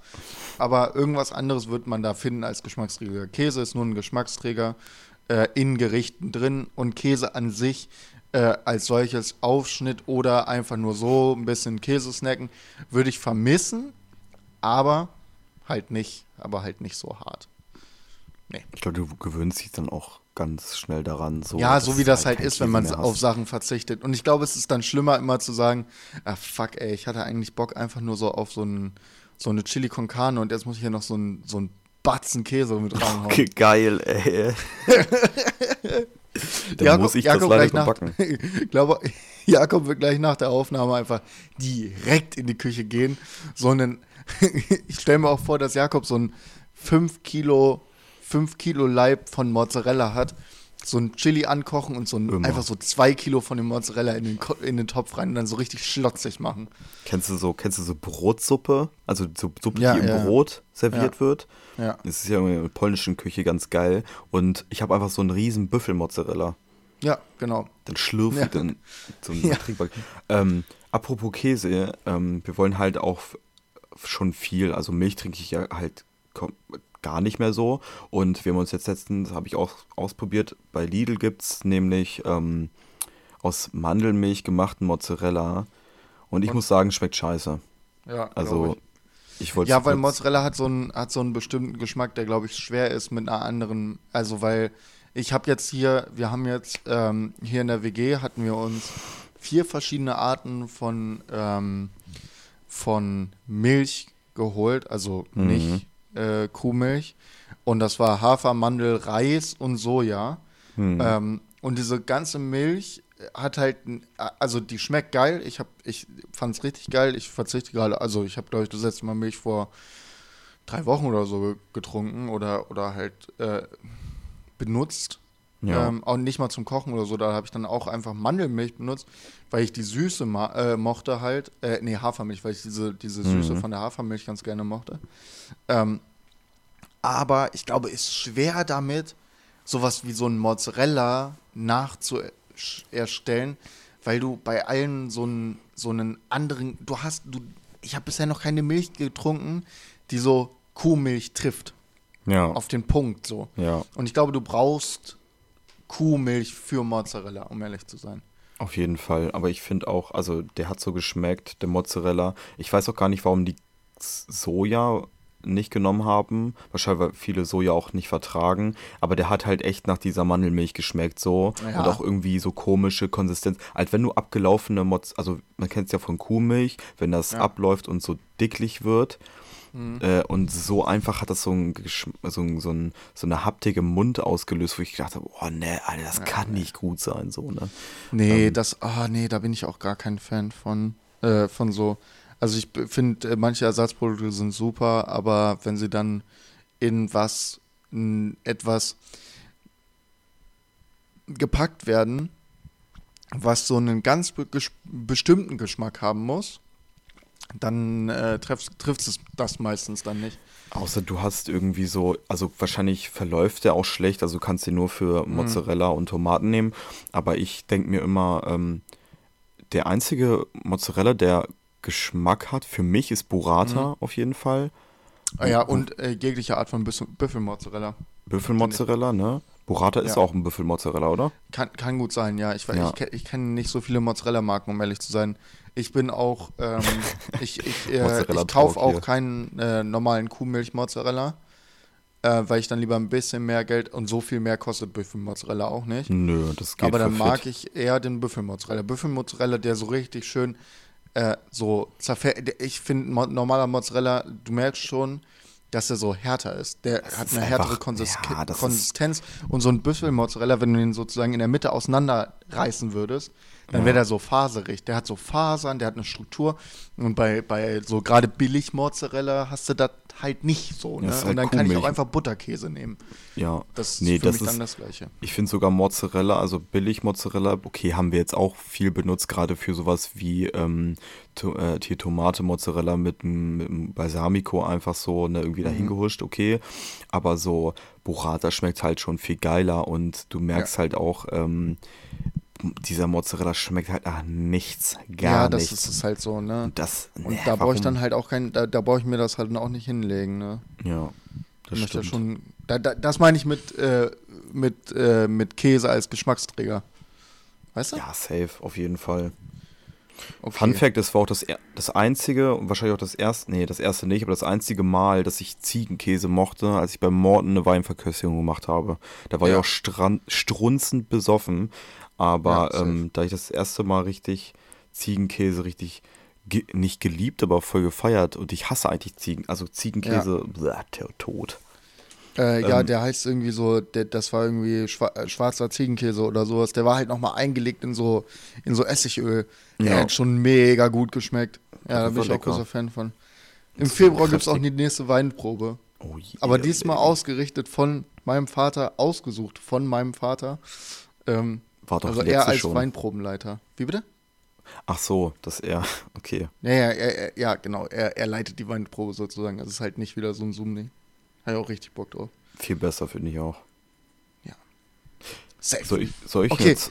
aber irgendwas anderes wird man da finden als Geschmacksträger. Käse ist nur ein Geschmacksträger äh, in Gerichten drin und Käse an sich äh, als solches Aufschnitt oder einfach nur so ein bisschen Käse snacken, würde ich vermissen, aber halt nicht, aber halt nicht so hart. Nee. Ich glaube, du gewöhnst dich dann auch ganz schnell daran. So, ja, so wie das halt, halt ist, wenn man auf Sachen verzichtet. Und ich glaube, es ist dann schlimmer, immer zu sagen, ah fuck, ey, ich hatte eigentlich Bock einfach nur so auf so, ein, so eine Chili con Carne und jetzt muss ich hier noch so ein, so ein Batzen Käse mit reinhauen. Okay, geil, ey. Dann Jakob, muss ich Jakob das leider backen. Ich glaube, Jakob wird gleich nach der Aufnahme einfach direkt in die Küche gehen, sondern ich stelle mir auch vor, dass Jakob so ein 5 Kilo, 5 Kilo Leib von Mozzarella hat, so ein Chili ankochen und so ein, einfach so 2 Kilo von dem Mozzarella in den, in den Topf rein und dann so richtig schlotzig machen. Kennst du so, kennst du so Brotsuppe? Also so Suppe, ja, die im ja. Brot serviert ja. wird? Ja. Das ist ja in der polnischen Küche ganz geil. Und ich habe einfach so einen riesen Büffelmozzarella. Ja, genau. Dann schlürfe ich dann so einen ja. Ähm, apropos Käse, ähm, wir wollen halt auch schon viel, also Milch trinke ich ja halt gar nicht mehr so. Und wir haben uns jetzt letztens, habe ich auch ausprobiert, bei Lidl gibt es nämlich ähm, aus Mandelmilch gemachten Mozzarella. Und ich Und? muss sagen, schmeckt scheiße. Ja, also ich wollte ja, weil Mozzarella hat so einen hat so einen bestimmten Geschmack, der glaube ich schwer ist mit einer anderen. Also weil ich habe jetzt hier, wir haben jetzt ähm, hier in der WG hatten wir uns vier verschiedene Arten von ähm, von Milch geholt, also mhm. nicht äh, Kuhmilch. Und das war Hafer, Mandel, Reis und Soja. Mhm. Ähm, und diese ganze Milch hat halt, also die schmeckt geil. Ich hab, ich fand es richtig geil. Ich verzichte gerade, also ich habe glaube ich das letzte Mal Milch vor drei Wochen oder so getrunken oder oder halt äh, benutzt. Ja. Ähm, auch nicht mal zum Kochen oder so. Da habe ich dann auch einfach Mandelmilch benutzt, weil ich die Süße äh, mochte halt. Äh, nee, Hafermilch, weil ich diese, diese Süße mhm. von der Hafermilch ganz gerne mochte. Ähm, aber ich glaube, es ist schwer damit, sowas wie so ein Mozzarella nachzuerstellen, weil du bei allen so einen, so einen anderen, du hast, du, ich habe bisher noch keine Milch getrunken, die so Kuhmilch trifft. Ja. Auf den Punkt so. Ja. Und ich glaube, du brauchst Kuhmilch für Mozzarella, um ehrlich zu sein. Auf jeden Fall. Aber ich finde auch, also der hat so geschmeckt, der Mozzarella. Ich weiß auch gar nicht, warum die Soja nicht genommen haben. Wahrscheinlich, weil viele Soja auch nicht vertragen. Aber der hat halt echt nach dieser Mandelmilch geschmeckt so. Ja. Und auch irgendwie so komische Konsistenz. Als wenn du abgelaufene Mozzarella, also man kennt es ja von Kuhmilch, wenn das ja. abläuft und so dicklich wird. Mhm. Äh, und so einfach hat das so, ein, so, ein, so, ein, so eine Haptik im Mund ausgelöst, wo ich dachte, oh ne, Alter, das ja, kann nee. nicht gut sein, so, ne? Nee, ähm, das, ah, oh, nee, da bin ich auch gar kein Fan von, äh, von so. Also ich finde, äh, manche Ersatzprodukte sind super, aber wenn sie dann in was, in etwas gepackt werden, was so einen ganz be bestimmten Geschmack haben muss, dann äh, trifft es das meistens dann nicht. Außer du hast irgendwie so, also wahrscheinlich verläuft der auch schlecht, also du kannst den nur für mhm. Mozzarella mhm. und Tomaten nehmen. Aber ich denke mir immer, ähm, der einzige Mozzarella, der Geschmack hat, für mich ist Burrata mhm. auf jeden Fall. Ah ja, und äh, jegliche Art von Büffelmozzarella. Büffelmozzarella, ne? Burrata ja. ist auch ein Büffelmozzarella, oder? Kann, kann gut sein, ja. Ich, ja. ich, ich kenne nicht so viele Mozzarella-Marken, um ehrlich zu sein. Ich bin auch, ähm, ich, ich, äh, ich kaufe auch keinen äh, normalen Kuhmilch-Mozzarella, äh, weil ich dann lieber ein bisschen mehr Geld und so viel mehr kostet Büffelmozzarella auch nicht. Nö, das geht Aber dann mag ich eher den Büffelmozzarella. Büffelmozzarella, der so richtig schön äh, so zerfällt. Ich finde, normaler Mozzarella, du merkst schon, dass er so härter ist. Der das hat eine härtere einfach, Konsist ja, Konsistenz. Und so ein Büffelmozzarella, wenn du ihn sozusagen in der Mitte auseinanderreißen würdest, dann ja. wäre der so faserig. Der hat so Fasern, der hat eine Struktur. Und bei, bei so gerade Billig-Mozzarella hast du das halt nicht so. Ne? Halt und dann kann ich auch einfach Butterkäse nehmen. Ja, das ist nee, für das mich ist, dann das Gleiche. Ich finde sogar Mozzarella, also Billig-Mozzarella, okay, haben wir jetzt auch viel benutzt, gerade für sowas wie ähm, to, äh, hier Tomate-Mozzarella mit einem Balsamico einfach so ne, irgendwie mhm. dahin gehuscht, okay. Aber so Burrata schmeckt halt schon viel geiler und du merkst ja. halt auch, ähm, dieser Mozzarella schmeckt halt nach nichts, gar ja, das nichts. ist halt so, ne? Das, nee, und da brauche ich dann halt auch kein, da, da brauche ich mir das halt auch nicht hinlegen, ne? Ja, das stimmt. Ja schon, da, da, das meine ich mit, äh, mit, äh, mit Käse als Geschmacksträger. Weißt du? Ja, safe, auf jeden Fall. Okay. Fun Fact, es war auch das, das einzige und wahrscheinlich auch das erste, nee, das erste nicht, aber das einzige Mal, dass ich Ziegenkäse mochte, als ich bei Morten eine Weinverköstigung gemacht habe. Da war ja. ich auch strunzend besoffen, aber ja, ähm, da ich das erste Mal richtig Ziegenkäse richtig ge nicht geliebt, aber voll gefeiert und ich hasse eigentlich Ziegen, also Ziegenkäse, ja. bleh, tot. Äh, ja, ähm, der heißt irgendwie so, der, das war irgendwie äh, schwarzer Ziegenkäse oder sowas. Der war halt nochmal eingelegt in so, in so Essigöl. Der ja. hat schon mega gut geschmeckt. Ja, da bin ich lecker. auch großer Fan von. Im Februar gibt es auch die nächste Weinprobe. Oh, yeah, Aber diesmal yeah. ausgerichtet von meinem Vater, ausgesucht von meinem Vater. Ähm, war doch also er als schon. Weinprobenleiter. Wie bitte? Ach so, dass er, okay. Ja, ja, er, ja genau. Er, er leitet die Weinprobe sozusagen. Das ist halt nicht wieder so ein Zoom-Ding. Habe ich auch richtig Bock drauf. Viel besser, finde ich auch. Ja. Safe. Soll ich, soll ich okay. jetzt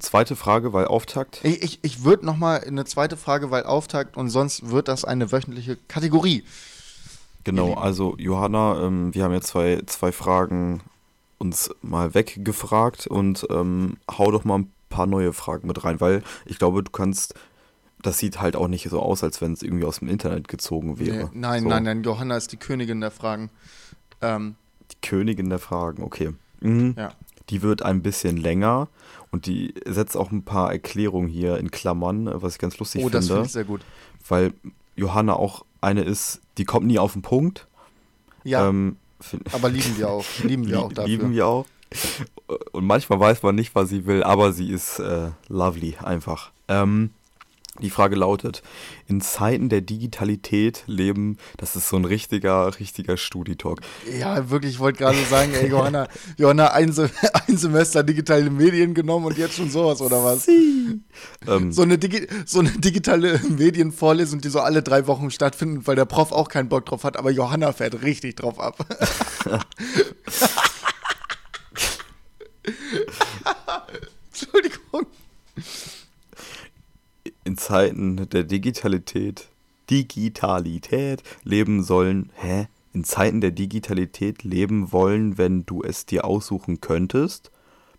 zweite Frage, weil Auftakt? Ich, ich, ich würde nochmal eine zweite Frage, weil Auftakt und sonst wird das eine wöchentliche Kategorie. Genau, also Johanna, ähm, wir haben ja zwei, zwei Fragen uns mal weggefragt und ähm, hau doch mal ein paar neue Fragen mit rein, weil ich glaube, du kannst das sieht halt auch nicht so aus, als wenn es irgendwie aus dem Internet gezogen wäre. Nee, nein, so. nein, nein, Johanna ist die Königin der Fragen. Ähm, die Königin der Fragen, okay. Mhm. Ja. Die wird ein bisschen länger und die setzt auch ein paar Erklärungen hier in Klammern, was ich ganz lustig oh, finde. Oh, das finde ich sehr gut. Weil Johanna auch eine ist, die kommt nie auf den Punkt. Ja. Ähm, aber lieben wir auch. Lieben wir auch dafür. Lieben wir auch. Und manchmal weiß man nicht, was sie will, aber sie ist äh, lovely einfach. Ähm, die Frage lautet, in Zeiten der Digitalität leben, das ist so ein richtiger, richtiger Studi-Talk. Ja, wirklich, ich wollte gerade sagen, ey, Johanna, Johanna ein, ein, Semester digitale Medien genommen und jetzt schon sowas, oder was? Ähm, so, eine Digi so eine digitale Medienvorlesung, die so alle drei Wochen stattfindet, weil der Prof auch keinen Bock drauf hat, aber Johanna fährt richtig drauf ab. Entschuldigung in Zeiten der Digitalität, Digitalität leben sollen, hä? In Zeiten der Digitalität leben wollen, wenn du es dir aussuchen könntest,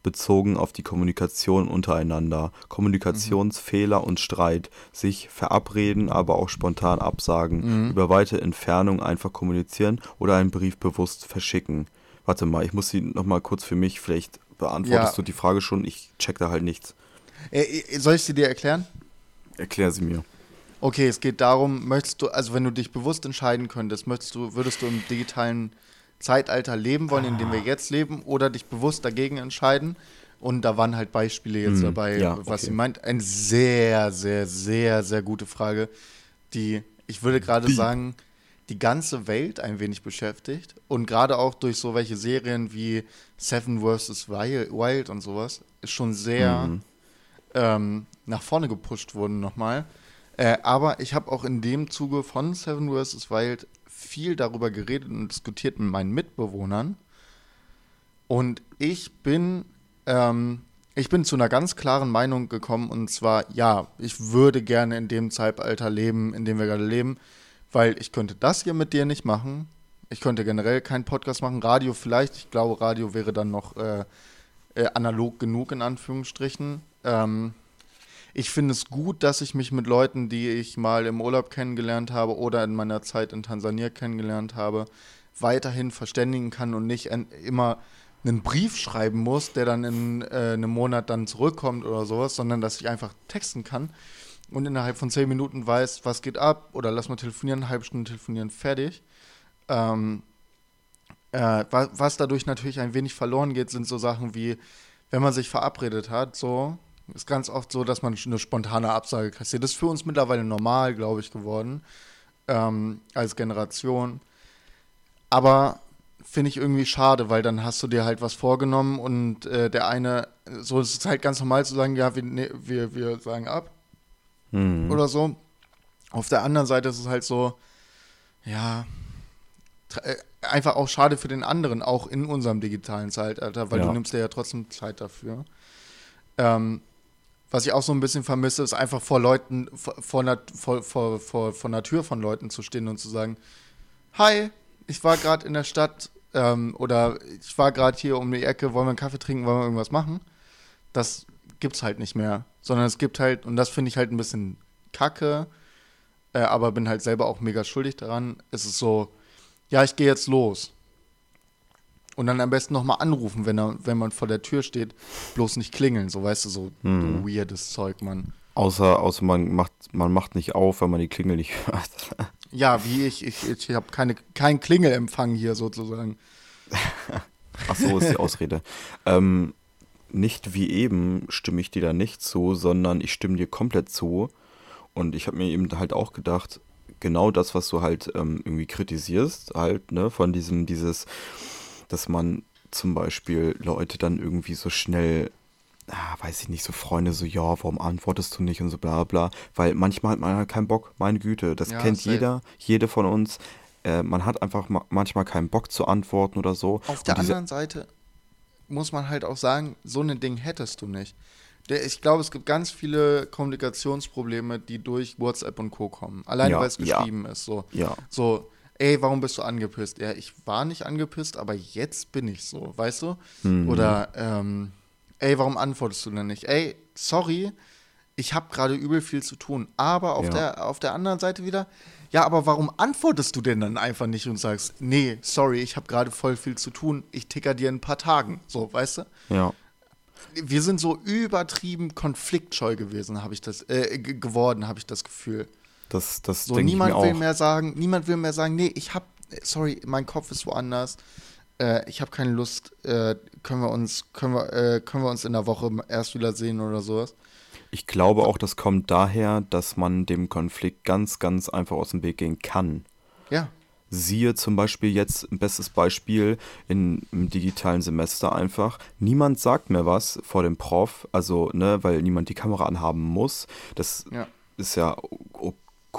bezogen auf die Kommunikation untereinander, Kommunikationsfehler mhm. und Streit, sich verabreden, aber auch spontan absagen, mhm. über weite Entfernung einfach kommunizieren oder einen Brief bewusst verschicken. Warte mal, ich muss sie nochmal kurz für mich, vielleicht beantwortest ja. du die Frage schon, ich check da halt nichts. Äh, äh soll ich sie dir erklären? Erklär sie mir. Okay, es geht darum, möchtest du, also wenn du dich bewusst entscheiden könntest, möchtest du, würdest du im digitalen Zeitalter leben wollen, in dem wir jetzt leben, oder dich bewusst dagegen entscheiden? Und da waren halt Beispiele jetzt hm, dabei, ja, was okay. sie meint. Eine sehr, sehr, sehr, sehr gute Frage, die, ich würde gerade sagen, die ganze Welt ein wenig beschäftigt. Und gerade auch durch so welche Serien wie Seven vs. Wild und sowas, ist schon sehr mhm. ähm, nach vorne gepusht wurden nochmal. Äh, aber ich habe auch in dem Zuge von Seven vs. Wild viel darüber geredet und diskutiert mit meinen Mitbewohnern. Und ich bin, ähm, ich bin zu einer ganz klaren Meinung gekommen und zwar, ja, ich würde gerne in dem Zeitalter leben, in dem wir gerade leben, weil ich könnte das hier mit dir nicht machen. Ich könnte generell keinen Podcast machen, Radio vielleicht. Ich glaube, Radio wäre dann noch äh, äh, analog genug in Anführungsstrichen. Ähm, ich finde es gut, dass ich mich mit Leuten, die ich mal im Urlaub kennengelernt habe oder in meiner Zeit in Tansania kennengelernt habe, weiterhin verständigen kann und nicht immer einen Brief schreiben muss, der dann in äh, einem Monat dann zurückkommt oder sowas, sondern dass ich einfach texten kann und innerhalb von zehn Minuten weiß, was geht ab oder lass mal telefonieren, eine halbe Stunde telefonieren, fertig. Ähm, äh, was, was dadurch natürlich ein wenig verloren geht, sind so Sachen wie, wenn man sich verabredet hat, so, ist ganz oft so, dass man eine spontane Absage kassiert. Das ist für uns mittlerweile normal, glaube ich, geworden. Ähm, als Generation. Aber finde ich irgendwie schade, weil dann hast du dir halt was vorgenommen und äh, der eine, so ist es halt ganz normal zu sagen, ja, wir, ne, wir, wir sagen ab. Mhm. Oder so. Auf der anderen Seite ist es halt so, ja, äh, einfach auch schade für den anderen, auch in unserem digitalen Zeitalter, weil ja. du nimmst dir ja trotzdem Zeit dafür. Ähm, was ich auch so ein bisschen vermisse, ist einfach vor Leuten, vor, vor, vor, vor, vor einer Tür von Leuten zu stehen und zu sagen, hi, ich war gerade in der Stadt ähm, oder ich war gerade hier um die Ecke, wollen wir einen Kaffee trinken, wollen wir irgendwas machen? Das gibt's halt nicht mehr. Sondern es gibt halt, und das finde ich halt ein bisschen kacke, äh, aber bin halt selber auch mega schuldig daran. Es ist so, ja, ich gehe jetzt los. Und dann am besten nochmal anrufen, wenn, er, wenn man vor der Tür steht. Bloß nicht klingeln, so weißt du, so hm. weirdes Zeug, Mann. Außer, außer man, macht, man macht nicht auf, wenn man die Klingel nicht hört. Ja, wie ich. Ich, ich habe keine, keinen Klingelempfang hier sozusagen. Ach so ist die Ausrede. ähm, nicht wie eben stimme ich dir da nicht zu, sondern ich stimme dir komplett zu. Und ich habe mir eben halt auch gedacht, genau das, was du halt ähm, irgendwie kritisierst, halt, ne, von diesem, dieses, dass man zum Beispiel Leute dann irgendwie so schnell ah, weiß ich nicht, so Freunde so, ja, warum antwortest du nicht und so bla bla. Weil manchmal hat man halt keinen Bock, meine Güte, das ja, kennt safe. jeder, jede von uns. Äh, man hat einfach ma manchmal keinen Bock zu antworten oder so. Auf der anderen Seite muss man halt auch sagen, so ein Ding hättest du nicht. Der, ich glaube, es gibt ganz viele Kommunikationsprobleme, die durch WhatsApp und Co. kommen. Allein ja, weil es geschrieben ja. ist. So, ja. so, ey, warum bist du angepisst? Ja, ich war nicht angepisst, aber jetzt bin ich so, weißt du? Mhm. Oder, ähm, ey, warum antwortest du denn nicht? Ey, sorry, ich habe gerade übel viel zu tun. Aber auf, ja. der, auf der anderen Seite wieder, ja, aber warum antwortest du denn dann einfach nicht und sagst, nee, sorry, ich habe gerade voll viel zu tun, ich ticker dir in ein paar Tagen, so, weißt du? Ja. Wir sind so übertrieben konfliktscheu gewesen, habe ich das, äh, geworden, habe ich das Gefühl. Das, das so, niemand will mehr sagen, niemand will mehr sagen, nee, ich habe, sorry, mein Kopf ist woanders äh, ich habe keine Lust, äh, können wir uns, können wir, äh, können wir uns in der Woche erst wieder sehen oder sowas. Ich glaube auch, das kommt daher, dass man dem Konflikt ganz, ganz einfach aus dem Weg gehen kann. Ja. Siehe zum Beispiel jetzt ein bestes Beispiel in, im digitalen Semester einfach. Niemand sagt mir was vor dem Prof, also, ne, weil niemand die Kamera anhaben muss. Das ja. ist ja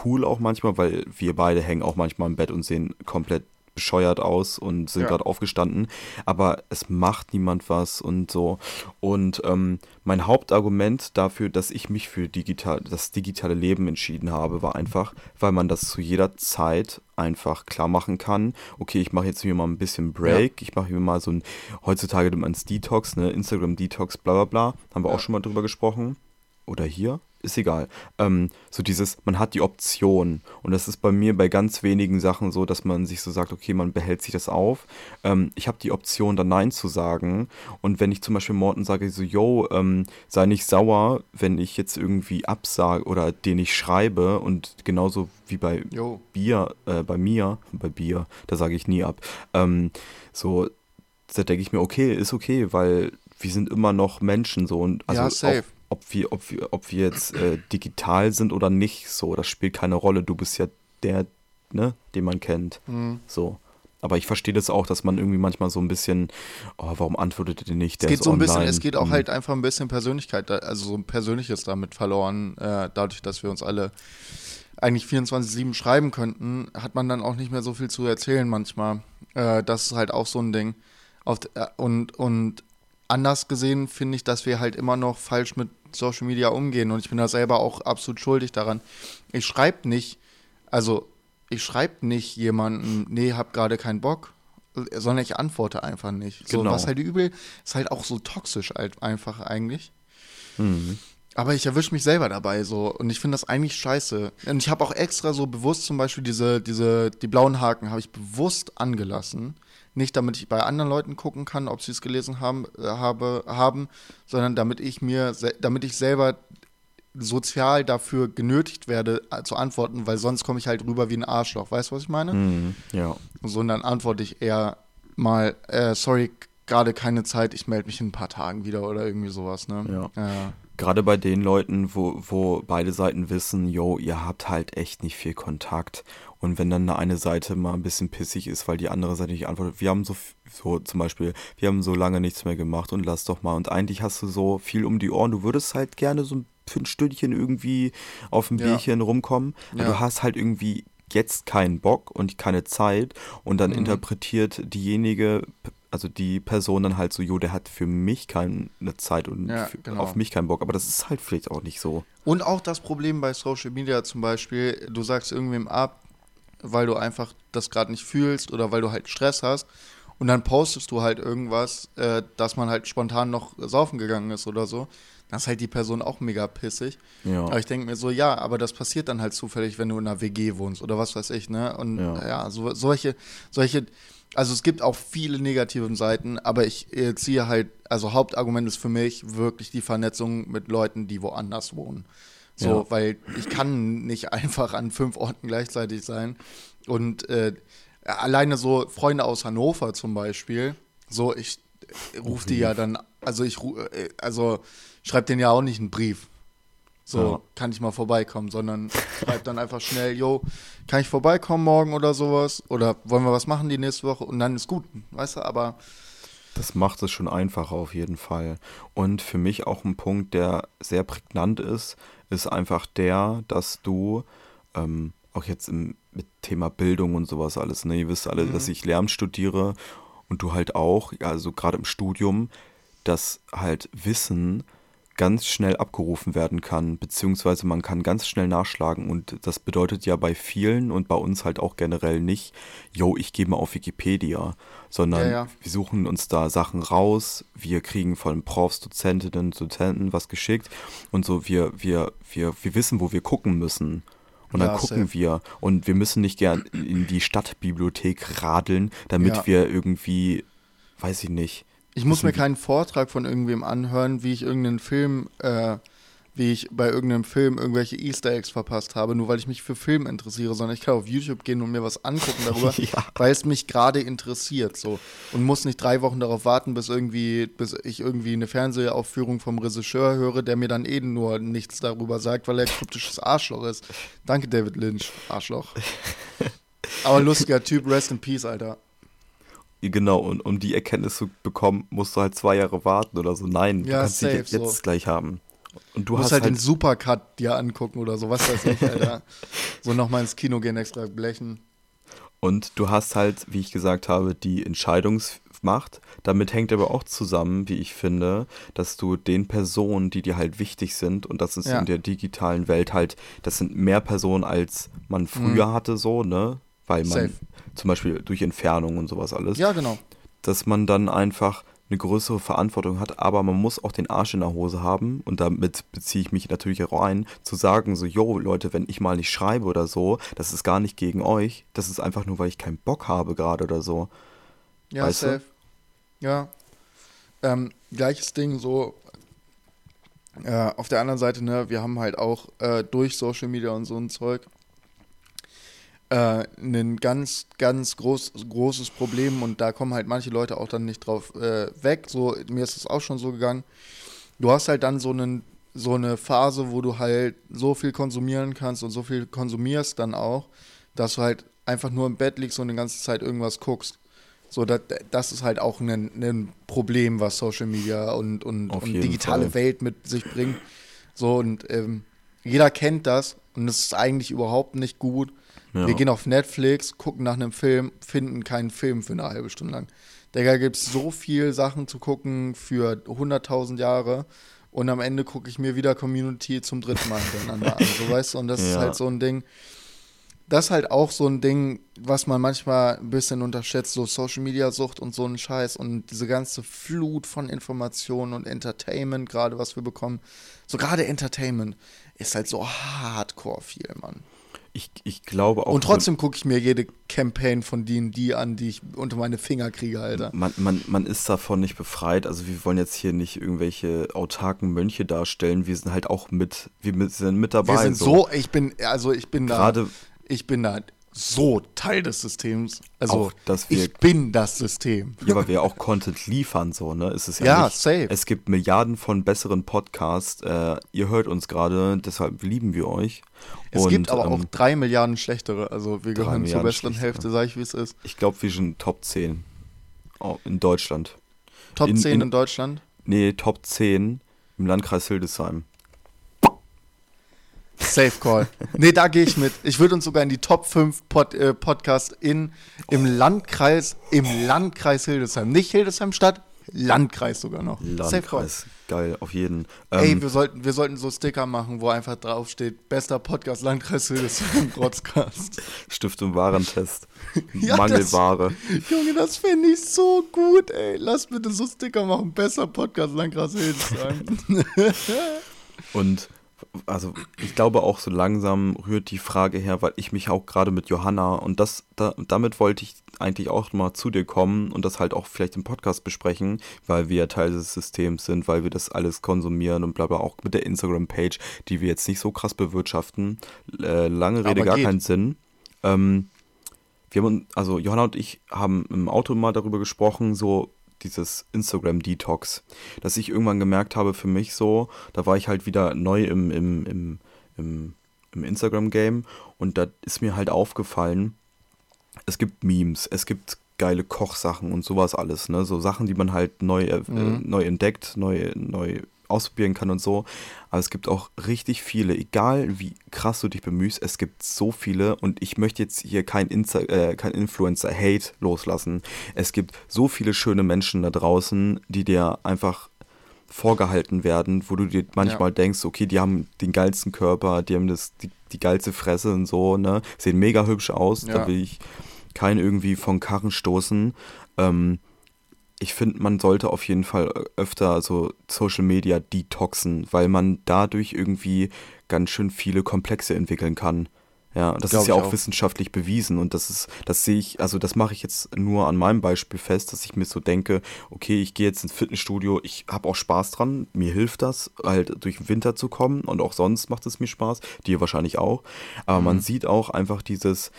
cool auch manchmal, weil wir beide hängen auch manchmal im Bett und sehen komplett bescheuert aus und sind ja. gerade aufgestanden, aber es macht niemand was und so. Und ähm, mein Hauptargument dafür, dass ich mich für digital, das digitale Leben entschieden habe, war einfach, weil man das zu jeder Zeit einfach klar machen kann. Okay, ich mache jetzt hier mal ein bisschen Break, ja. ich mache hier mal so ein, heutzutage nennt man es Detox, ne, Instagram Detox, bla bla bla, haben wir ja. auch schon mal drüber gesprochen. Oder hier? Ist egal. Ähm, so dieses, man hat die Option. Und das ist bei mir bei ganz wenigen Sachen so, dass man sich so sagt, okay, man behält sich das auf. Ähm, ich habe die Option, dann Nein zu sagen. Und wenn ich zum Beispiel Morten sage, so, yo, ähm, sei nicht sauer, wenn ich jetzt irgendwie absage oder den ich schreibe und genauso wie bei yo. Bier, äh, bei mir, bei Bier, da sage ich nie ab. Ähm, so, da denke ich mir, okay, ist okay, weil wir sind immer noch Menschen so und also ja, safe ob wir, ob wir, ob wir jetzt äh, digital sind oder nicht, so, das spielt keine Rolle. Du bist ja der, ne, den man kennt. Mhm. So. Aber ich verstehe das auch, dass man irgendwie manchmal so ein bisschen, oh, warum antwortet ihr nicht? Der es geht so ein online. bisschen, es geht auch mhm. halt einfach ein bisschen Persönlichkeit, also so ein Persönliches damit verloren, äh, dadurch, dass wir uns alle eigentlich 24-7 schreiben könnten, hat man dann auch nicht mehr so viel zu erzählen manchmal. Äh, das ist halt auch so ein Ding. Äh, und, und anders gesehen finde ich, dass wir halt immer noch falsch mit Social Media umgehen und ich bin da selber auch absolut schuldig daran. Ich schreibe nicht, also ich schreibe nicht jemanden, nee, hab gerade keinen Bock, sondern ich antworte einfach nicht. So, genau. was halt übel ist halt auch so toxisch halt einfach eigentlich. Mhm. Aber ich erwische mich selber dabei so und ich finde das eigentlich scheiße. Und ich habe auch extra so bewusst zum Beispiel diese, diese, die blauen Haken habe ich bewusst angelassen, nicht damit ich bei anderen Leuten gucken kann, ob sie es gelesen haben, äh, habe, haben, sondern damit ich mir, damit ich selber sozial dafür genötigt werde äh, zu antworten, weil sonst komme ich halt rüber wie ein Arschloch. Weißt du, was ich meine? Mm, ja. So, und dann antworte ich eher mal, äh, sorry, gerade keine Zeit, ich melde mich in ein paar Tagen wieder oder irgendwie sowas, ne? Ja. Äh, Gerade bei den Leuten, wo, wo beide Seiten wissen, yo, ihr habt halt echt nicht viel Kontakt und wenn dann eine Seite mal ein bisschen pissig ist, weil die andere Seite nicht antwortet, wir haben so, so zum Beispiel, wir haben so lange nichts mehr gemacht und lass doch mal. Und eigentlich hast du so viel um die Ohren, du würdest halt gerne so für ein Stündchen irgendwie auf ein ja. Bierchen rumkommen. Ja. du hast halt irgendwie jetzt keinen Bock und keine Zeit und dann mhm. interpretiert diejenige, also die Person dann halt so, jo, der hat für mich keine Zeit und ja, genau. auf mich keinen Bock. Aber das ist halt vielleicht auch nicht so. Und auch das Problem bei Social Media zum Beispiel, du sagst irgendwem ab, weil du einfach das gerade nicht fühlst oder weil du halt Stress hast. Und dann postest du halt irgendwas, äh, dass man halt spontan noch saufen gegangen ist oder so. Das ist halt die Person auch mega pissig. Ja. Aber ich denke mir so, ja, aber das passiert dann halt zufällig, wenn du in einer WG wohnst oder was weiß ich, ne? Und ja, ja so, solche, solche, also es gibt auch viele negative Seiten, aber ich äh, ziehe halt, also Hauptargument ist für mich wirklich die Vernetzung mit Leuten, die woanders wohnen. So, ja. weil ich kann nicht einfach an fünf Orten gleichzeitig sein. Und äh, alleine so Freunde aus Hannover zum Beispiel, so ich rufe die ja dann, also ich äh, also schreibe denen ja auch nicht einen Brief. So, ja. kann ich mal vorbeikommen, sondern schreibe dann einfach schnell, yo, kann ich vorbeikommen morgen oder sowas? Oder wollen wir was machen die nächste Woche? Und dann ist gut, weißt du, aber. Das macht es schon einfacher auf jeden Fall. Und für mich auch ein Punkt, der sehr prägnant ist, ist einfach der, dass du ähm, auch jetzt im, mit Thema Bildung und sowas alles, ne, ihr wisst alle, mhm. dass ich Lärm studiere und du halt auch, also gerade im Studium, dass halt Wissen ganz schnell abgerufen werden kann, beziehungsweise man kann ganz schnell nachschlagen und das bedeutet ja bei vielen und bei uns halt auch generell nicht, yo, ich gehe mal auf Wikipedia, sondern ja, ja. wir suchen uns da Sachen raus, wir kriegen von Profs, Dozentinnen, Dozenten was geschickt und so, wir, wir, wir, wir wissen, wo wir gucken müssen. Und dann ja, gucken safe. wir. Und wir müssen nicht gern in die Stadtbibliothek radeln, damit wir irgendwie, weiß ich nicht. Ich muss mir keinen Vortrag von irgendwem anhören, wie ich irgendeinen Film äh, wie ich bei irgendeinem Film irgendwelche Easter Eggs verpasst habe, nur weil ich mich für Film interessiere, sondern ich kann auf YouTube gehen und mir was angucken darüber, ja. weil es mich gerade interessiert so und muss nicht drei Wochen darauf warten, bis irgendwie, bis ich irgendwie eine Fernsehaufführung vom Regisseur höre, der mir dann eh nur nichts darüber sagt, weil er kryptisches Arschloch ist. Danke David Lynch, Arschloch. Aber lustiger Typ, rest in peace, Alter. Genau, und um die Erkenntnis zu bekommen, musst du halt zwei Jahre warten oder so. Nein, ja, du kannst safe, sie jetzt so. gleich haben. Und du, du musst halt, halt den Supercut dir angucken oder so, was weiß ich, Alter. so nochmal ins Kino gehen, extra blechen. Und du hast halt, wie ich gesagt habe, die Entscheidungsmacht. Damit hängt aber auch zusammen, wie ich finde, dass du den Personen, die dir halt wichtig sind, und das ist ja. in der digitalen Welt halt, das sind mehr Personen, als man früher mhm. hatte, so, ne? Weil man Safe. Zum Beispiel durch Entfernung und sowas alles. Ja, genau. Dass man dann einfach eine größere Verantwortung hat, aber man muss auch den Arsch in der Hose haben und damit beziehe ich mich natürlich auch ein, zu sagen so, yo Leute, wenn ich mal nicht schreibe oder so, das ist gar nicht gegen euch, das ist einfach nur, weil ich keinen Bock habe gerade oder so. Ja, weißt safe. Du? Ja. Ähm, gleiches Ding so, äh, auf der anderen Seite, ne, wir haben halt auch äh, durch Social Media und so ein Zeug äh, ein ganz, ganz groß, großes Problem und da kommen halt manche Leute auch dann nicht drauf äh, weg. So, mir ist es auch schon so gegangen. Du hast halt dann so, einen, so eine Phase, wo du halt so viel konsumieren kannst und so viel konsumierst dann auch, dass du halt einfach nur im Bett liegst und die ganze Zeit irgendwas guckst. So, das, das ist halt auch ein, ein Problem, was Social Media und, und, und digitale Fall. Welt mit sich bringt. So, und ähm, jeder kennt das und es ist eigentlich überhaupt nicht gut. Ja. Wir gehen auf Netflix, gucken nach einem Film, finden keinen Film für eine halbe Stunde lang. Digga, gibt es so viel Sachen zu gucken für 100.000 Jahre und am Ende gucke ich mir wieder Community zum dritten Mal hintereinander an. So weißt du, und das ja. ist halt so ein Ding. Das ist halt auch so ein Ding, was man manchmal ein bisschen unterschätzt, so Social Media Sucht und so ein Scheiß und diese ganze Flut von Informationen und Entertainment, gerade was wir bekommen. So gerade Entertainment ist halt so hardcore viel, Mann. Ich, ich glaube auch. Und trotzdem gucke ich mir jede Campaign von D&D an, die ich unter meine Finger kriege, Alter. Man, man, man ist davon nicht befreit. Also wir wollen jetzt hier nicht irgendwelche autarken Mönche darstellen. Wir sind halt auch mit, wir sind mit dabei. Wir sind so, so ich bin, also ich bin Gerade, da, ich bin da so Teil des Systems. Also auch, dass wir, ich bin das System. Ja, weil wir auch Content liefern, so, ne? Es ist ja, ja nicht, safe. Es gibt Milliarden von besseren Podcasts. Äh, ihr hört uns gerade, deshalb lieben wir euch. Es Und, gibt aber ähm, auch drei Milliarden schlechtere. Also wir gehören zur besseren Hälfte, sag ich, wie es ist. Ich glaube, wir sind Top 10 in Deutschland. Top in, 10 in, in Deutschland? Nee, Top 10 im Landkreis Hildesheim. Safe Call. Nee, da gehe ich mit. Ich würde uns sogar in die Top 5 Pod, äh, Podcast in, im Landkreis, im Landkreis Hildesheim. Nicht Hildesheim Stadt, Landkreis sogar noch. Landkreis, geil, auf jeden. Ey, ähm, wir, sollten, wir sollten so Sticker machen, wo einfach draufsteht, bester Podcast Landkreis Hildesheim Rotzkast. Stift- und Warentest. ja, Mangelware. Das, Junge, das finde ich so gut, ey. Lass bitte so Sticker machen, bester Podcast Landkreis Hildesheim. und also ich glaube auch so langsam rührt die Frage her, weil ich mich auch gerade mit Johanna und das da, damit wollte ich eigentlich auch mal zu dir kommen und das halt auch vielleicht im Podcast besprechen, weil wir ja Teil des Systems sind, weil wir das alles konsumieren und bla bla auch mit der Instagram-Page, die wir jetzt nicht so krass bewirtschaften. Äh, lange Rede, gar keinen Sinn. Ähm, wir haben, also Johanna und ich haben im Auto mal darüber gesprochen, so dieses Instagram-Detox, dass ich irgendwann gemerkt habe für mich so, da war ich halt wieder neu im, im, im, im, im Instagram-Game und da ist mir halt aufgefallen, es gibt Memes, es gibt geile Kochsachen und sowas alles, ne? So Sachen, die man halt neu, äh, mhm. neu entdeckt, neu, neu ausprobieren kann und so. Aber es gibt auch richtig viele, egal wie krass du dich bemühst, es gibt so viele und ich möchte jetzt hier kein, Insta äh, kein Influencer-Hate loslassen. Es gibt so viele schöne Menschen da draußen, die dir einfach vorgehalten werden, wo du dir manchmal ja. denkst, okay, die haben den geilsten Körper, die haben das, die, die geilste Fresse und so, ne? Sehen mega hübsch aus, ja. da will ich keinen irgendwie von Karren stoßen. Ähm, ich finde, man sollte auf jeden Fall öfter so Social Media detoxen, weil man dadurch irgendwie ganz schön viele Komplexe entwickeln kann. Ja, das Glaub ist ja auch, auch, wissenschaftlich bewiesen und das ist, das sehe ich, also das mache ich jetzt nur an meinem Beispiel fest, dass ich mir so denke, okay, ich gehe jetzt ins Fitnessstudio, ich habe auch Spaß dran, mir hilft das, halt durch den Winter zu kommen und auch sonst macht es mir Spaß, dir wahrscheinlich auch, aber mhm. man sieht auch einfach dieses,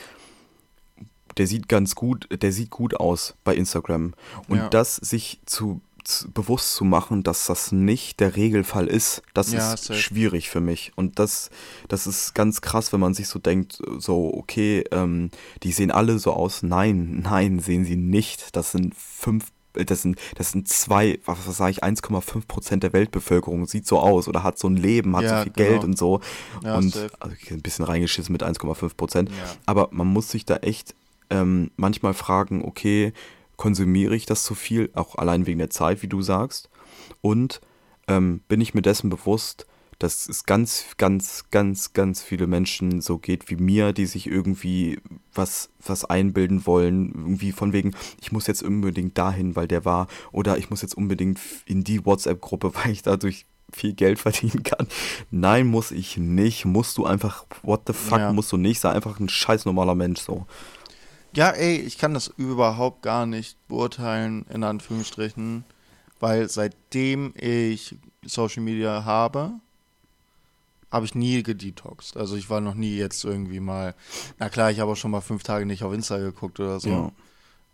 der sieht ganz gut, der sieht gut aus bei Instagram. Und ja. das sich zu, zu, bewusst zu machen, dass das nicht der Regelfall ist, das ja, ist safe. schwierig für mich. Und das, das ist ganz krass, wenn man sich so denkt, so, okay, ähm, die sehen alle so aus. Nein, nein, sehen sie nicht. Das sind fünf das sind, das sind zwei, was, was sage ich, 1,5 Prozent der Weltbevölkerung sieht so aus oder hat so ein Leben, hat ja, so viel genau. Geld und so. Ja, und also ein bisschen reingeschissen mit 1,5 Prozent. Ja. Aber man muss sich da echt ähm, manchmal fragen, okay, konsumiere ich das zu viel, auch allein wegen der Zeit, wie du sagst? Und ähm, bin ich mir dessen bewusst, dass es ganz, ganz, ganz, ganz viele Menschen so geht wie mir, die sich irgendwie was, was einbilden wollen, irgendwie von wegen, ich muss jetzt unbedingt dahin, weil der war, oder ich muss jetzt unbedingt in die WhatsApp-Gruppe, weil ich dadurch viel Geld verdienen kann. Nein, muss ich nicht. Musst du einfach, what the fuck, ja. musst du nicht. Sei einfach ein scheiß normaler Mensch so. Ja, ey, ich kann das überhaupt gar nicht beurteilen, in Anführungsstrichen, weil seitdem ich Social Media habe, habe ich nie gedetoxed. Also ich war noch nie jetzt irgendwie mal, na klar, ich habe auch schon mal fünf Tage nicht auf Insta geguckt oder so. Ja.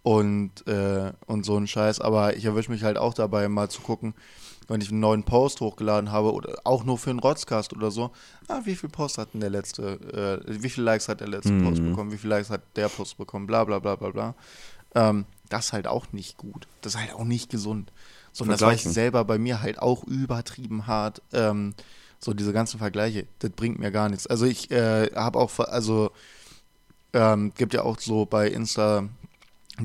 Und, äh, und so ein Scheiß, aber ich erwische mich halt auch dabei, mal zu gucken, wenn ich einen neuen Post hochgeladen habe oder auch nur für einen Rotzcast oder so, ah, wie viel Post hat denn der letzte, äh, wie viele Likes hat der letzte mhm. Post bekommen, wie viele Likes hat der Post bekommen, bla bla bla bla bla. Ähm, das ist halt auch nicht gut. Das ist halt auch nicht gesund. Sondern das war ich selber bei mir halt auch übertrieben hart. Ähm, so diese ganzen Vergleiche, das bringt mir gar nichts. Also ich äh, habe auch, also ähm, gibt ja auch so bei Insta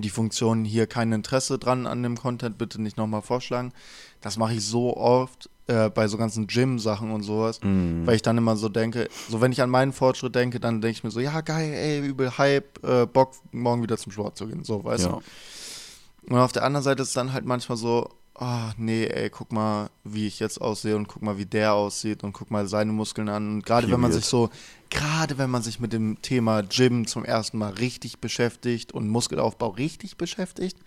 die Funktion hier kein Interesse dran an dem Content, bitte nicht nochmal vorschlagen. Das mache ich so oft äh, bei so ganzen Gym-Sachen und sowas, mm. weil ich dann immer so denke, so wenn ich an meinen Fortschritt denke, dann denke ich mir so, ja geil, ey, übel Hype, äh, Bock, morgen wieder zum Sport zu gehen, so, weißt ja. du. Und auf der anderen Seite ist es dann halt manchmal so, oh, nee, ey, guck mal, wie ich jetzt aussehe und guck mal, wie der aussieht und guck mal seine Muskeln an. Und gerade wenn man sich so, gerade wenn man sich mit dem Thema Gym zum ersten Mal richtig beschäftigt und Muskelaufbau richtig beschäftigt,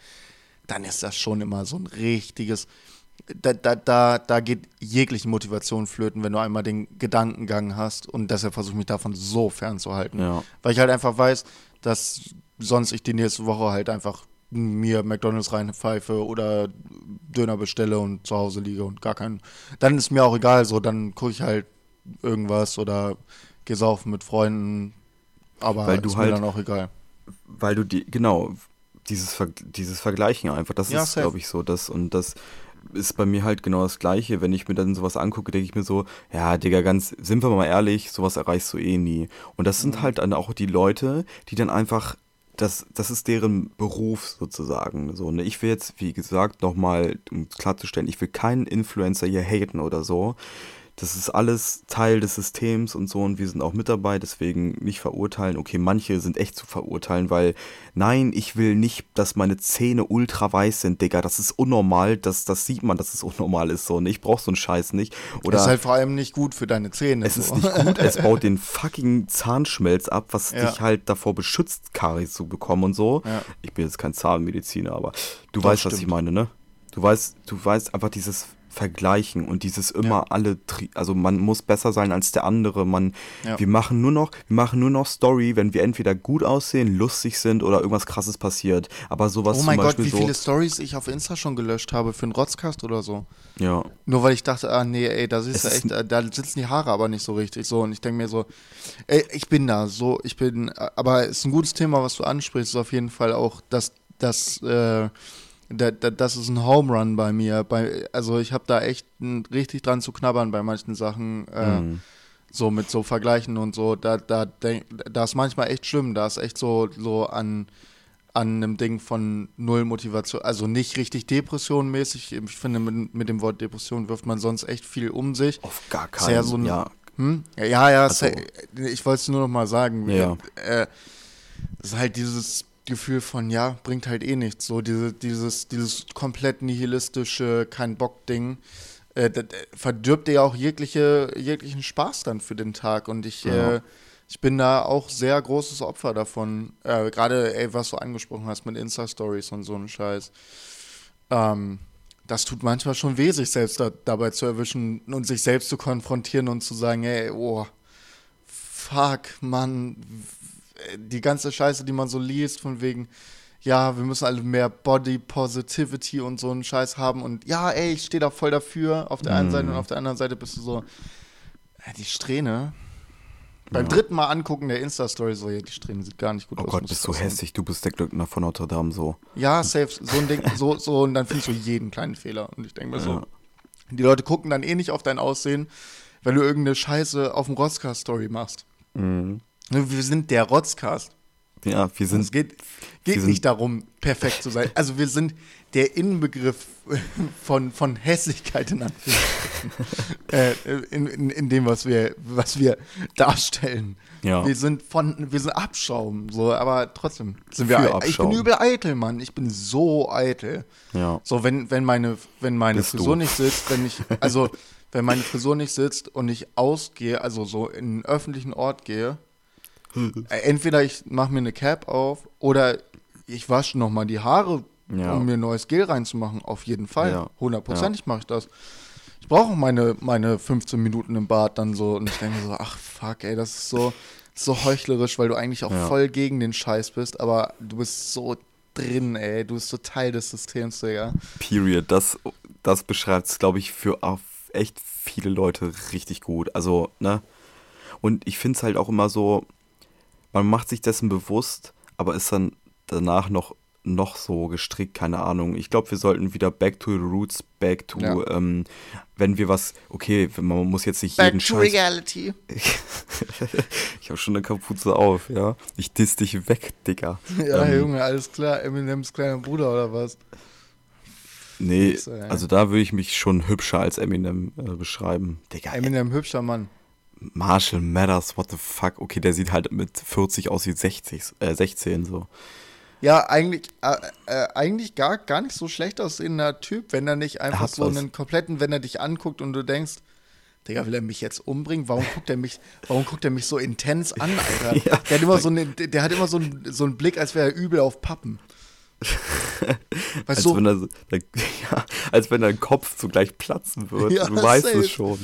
dann ist das schon immer so ein richtiges, da, da, da, da geht jegliche Motivation flöten, wenn du einmal den Gedankengang hast und deshalb versuche ich mich davon so fernzuhalten. Ja. Weil ich halt einfach weiß, dass sonst ich die nächste Woche halt einfach mir McDonalds reinpfeife oder Döner bestelle und zu Hause liege und gar keinen. Dann ist mir auch egal, so dann gucke ich halt irgendwas oder gehe saufen mit Freunden, aber weil du ist halt, mir dann auch egal. Weil du die, genau, dieses, Ver dieses Vergleichen einfach, das ja, ist, glaube ich, so, das und das ist bei mir halt genau das Gleiche. Wenn ich mir dann sowas angucke, denke ich mir so, ja, Digga, ganz, sind wir mal ehrlich, sowas erreichst du eh nie. Und das sind mhm. halt dann auch die Leute, die dann einfach das, das ist deren Beruf sozusagen. So, ne? Ich will jetzt, wie gesagt, nochmal, um klarzustellen, ich will keinen Influencer hier haten oder so das ist alles Teil des Systems und so und wir sind auch mit dabei, deswegen nicht verurteilen. Okay, manche sind echt zu verurteilen, weil nein, ich will nicht, dass meine Zähne ultra weiß sind, Digga. Das ist unnormal, das, das sieht man, dass es unnormal ist so. Ne? Ich brauch so einen Scheiß nicht. Oder das ist halt vor allem nicht gut für deine Zähne. Es so. ist nicht gut, es baut den fucking Zahnschmelz ab, was ja. dich halt davor beschützt, Karies zu bekommen und so. Ja. Ich bin jetzt kein Zahnmediziner, aber du das weißt, stimmt. was ich meine, ne? Du weißt, du weißt einfach dieses vergleichen und dieses immer ja. alle, also man muss besser sein als der andere. Man, ja. wir machen nur noch, wir machen nur noch Story, wenn wir entweder gut aussehen, lustig sind oder irgendwas Krasses passiert. Aber sowas. Oh mein Gott, wie so viele Stories ich auf Insta schon gelöscht habe für einen Rotzcast oder so. Ja. Nur weil ich dachte, ah nee, ey, da ist echt, äh, da sitzen die Haare aber nicht so richtig so und ich denke mir so, ey, ich bin da, so, ich bin, aber es ist ein gutes Thema, was du ansprichst, ist auf jeden Fall auch, dass das äh, da, da, das ist ein Home Run bei mir. Bei, also ich habe da echt ein, richtig dran zu knabbern bei manchen Sachen. Äh, mhm. So mit so Vergleichen und so. Da, da, da ist manchmal echt schlimm. Da ist echt so, so an, an einem Ding von null Motivation. Also nicht richtig depressionmäßig. Ich finde, mit, mit dem Wort Depression wirft man sonst echt viel um sich. Auf gar keinen Fall. So ja. Hm? ja, ja, also, ich wollte es nur noch mal sagen. Ja. Äh, das ist halt dieses Gefühl von, ja, bringt halt eh nichts. So diese, dieses, dieses komplett nihilistische, kein Bock-Ding. Äh, verdirbt dir ja auch jegliche, jeglichen Spaß dann für den Tag. Und ich, ja. äh, ich bin da auch sehr großes Opfer davon. Äh, Gerade, ey, was du angesprochen hast mit Insta-Stories und so ein Scheiß. Ähm, das tut manchmal schon weh, sich selbst da, dabei zu erwischen und sich selbst zu konfrontieren und zu sagen, ey, oh, fuck, Mann, die ganze Scheiße, die man so liest, von wegen, ja, wir müssen alle mehr Body Positivity und so einen Scheiß haben und ja, ey, ich stehe da voll dafür auf der einen Seite und mhm. auf der anderen Seite bist du so, äh, die Strähne. Beim ja. dritten Mal angucken der Insta-Story so, ja, die Strähne sieht gar nicht gut oh aus. Oh Gott, bist du hässlich, du bist der Glückner von Notre Dame so. Ja, safe, so ein Ding, so, so, und dann findest du jeden kleinen Fehler. Und ich denke mir so, ja. die Leute gucken dann eh nicht auf dein Aussehen, wenn du irgendeine Scheiße auf dem Rotzka-Story machst. Mhm. Wir sind der Rotzcast. Ja, wir sind. Es geht, geht nicht darum, perfekt zu sein. Also wir sind der Inbegriff von, von Hässlichkeit in äh, in, in, in, dem, was wir, was wir darstellen. Ja. Wir sind von, wir sind Abschaum, so, aber trotzdem sind wir. Abschaum. Ich bin übel eitel, Mann. Ich bin so eitel. Ja. So, wenn, wenn meine, wenn meine Frisur du. nicht sitzt, wenn ich, also wenn meine Frisur nicht sitzt und ich ausgehe, also so in einen öffentlichen Ort gehe, entweder ich mache mir eine Cap auf oder ich wasche nochmal die Haare, ja. um mir neues Gel reinzumachen. Auf jeden Fall. Hundertprozentig ja. mache ich das. Ich brauche meine, meine 15 Minuten im Bad dann so und ich denke so, ach fuck, ey, das ist so, so heuchlerisch, weil du eigentlich auch ja. voll gegen den Scheiß bist, aber du bist so drin, ey. Du bist so Teil des Systems, Digga. Period. Das, das beschreibt es, glaube ich, für echt viele Leute richtig gut. Also, ne? Und ich finde es halt auch immer so, man macht sich dessen bewusst, aber ist dann danach noch noch so gestrickt, keine Ahnung. Ich glaube, wir sollten wieder back to the roots, back to, ja. ähm, wenn wir was, okay, man muss jetzt nicht back jeden to Scheiß. reality. ich habe schon eine Kapuze auf, ja. Ich diss dich weg, Digga. Ja, ähm, Junge, alles klar. Eminems kleiner Bruder oder was? Nee, also da würde ich mich schon hübscher als Eminem äh, beschreiben. Digga. Eminem, hübscher Mann. Marshall Matters, what the fuck? Okay, der sieht halt mit 40 aus wie 60, äh, 16 so. Ja, eigentlich, äh, äh, eigentlich gar, gar nicht so schlecht aussehender Typ, wenn er nicht einfach so was. einen kompletten, wenn er dich anguckt und du denkst, Digga, will er mich jetzt umbringen? Warum guckt er mich, warum guckt er mich so intens an, Alter? ja. Der hat immer so, eine, der hat immer so, einen, so einen Blick, als wäre er übel auf Pappen. Als, so, wenn er, ja, als wenn dein Kopf zugleich platzen wird. Ja, du weißt es schon.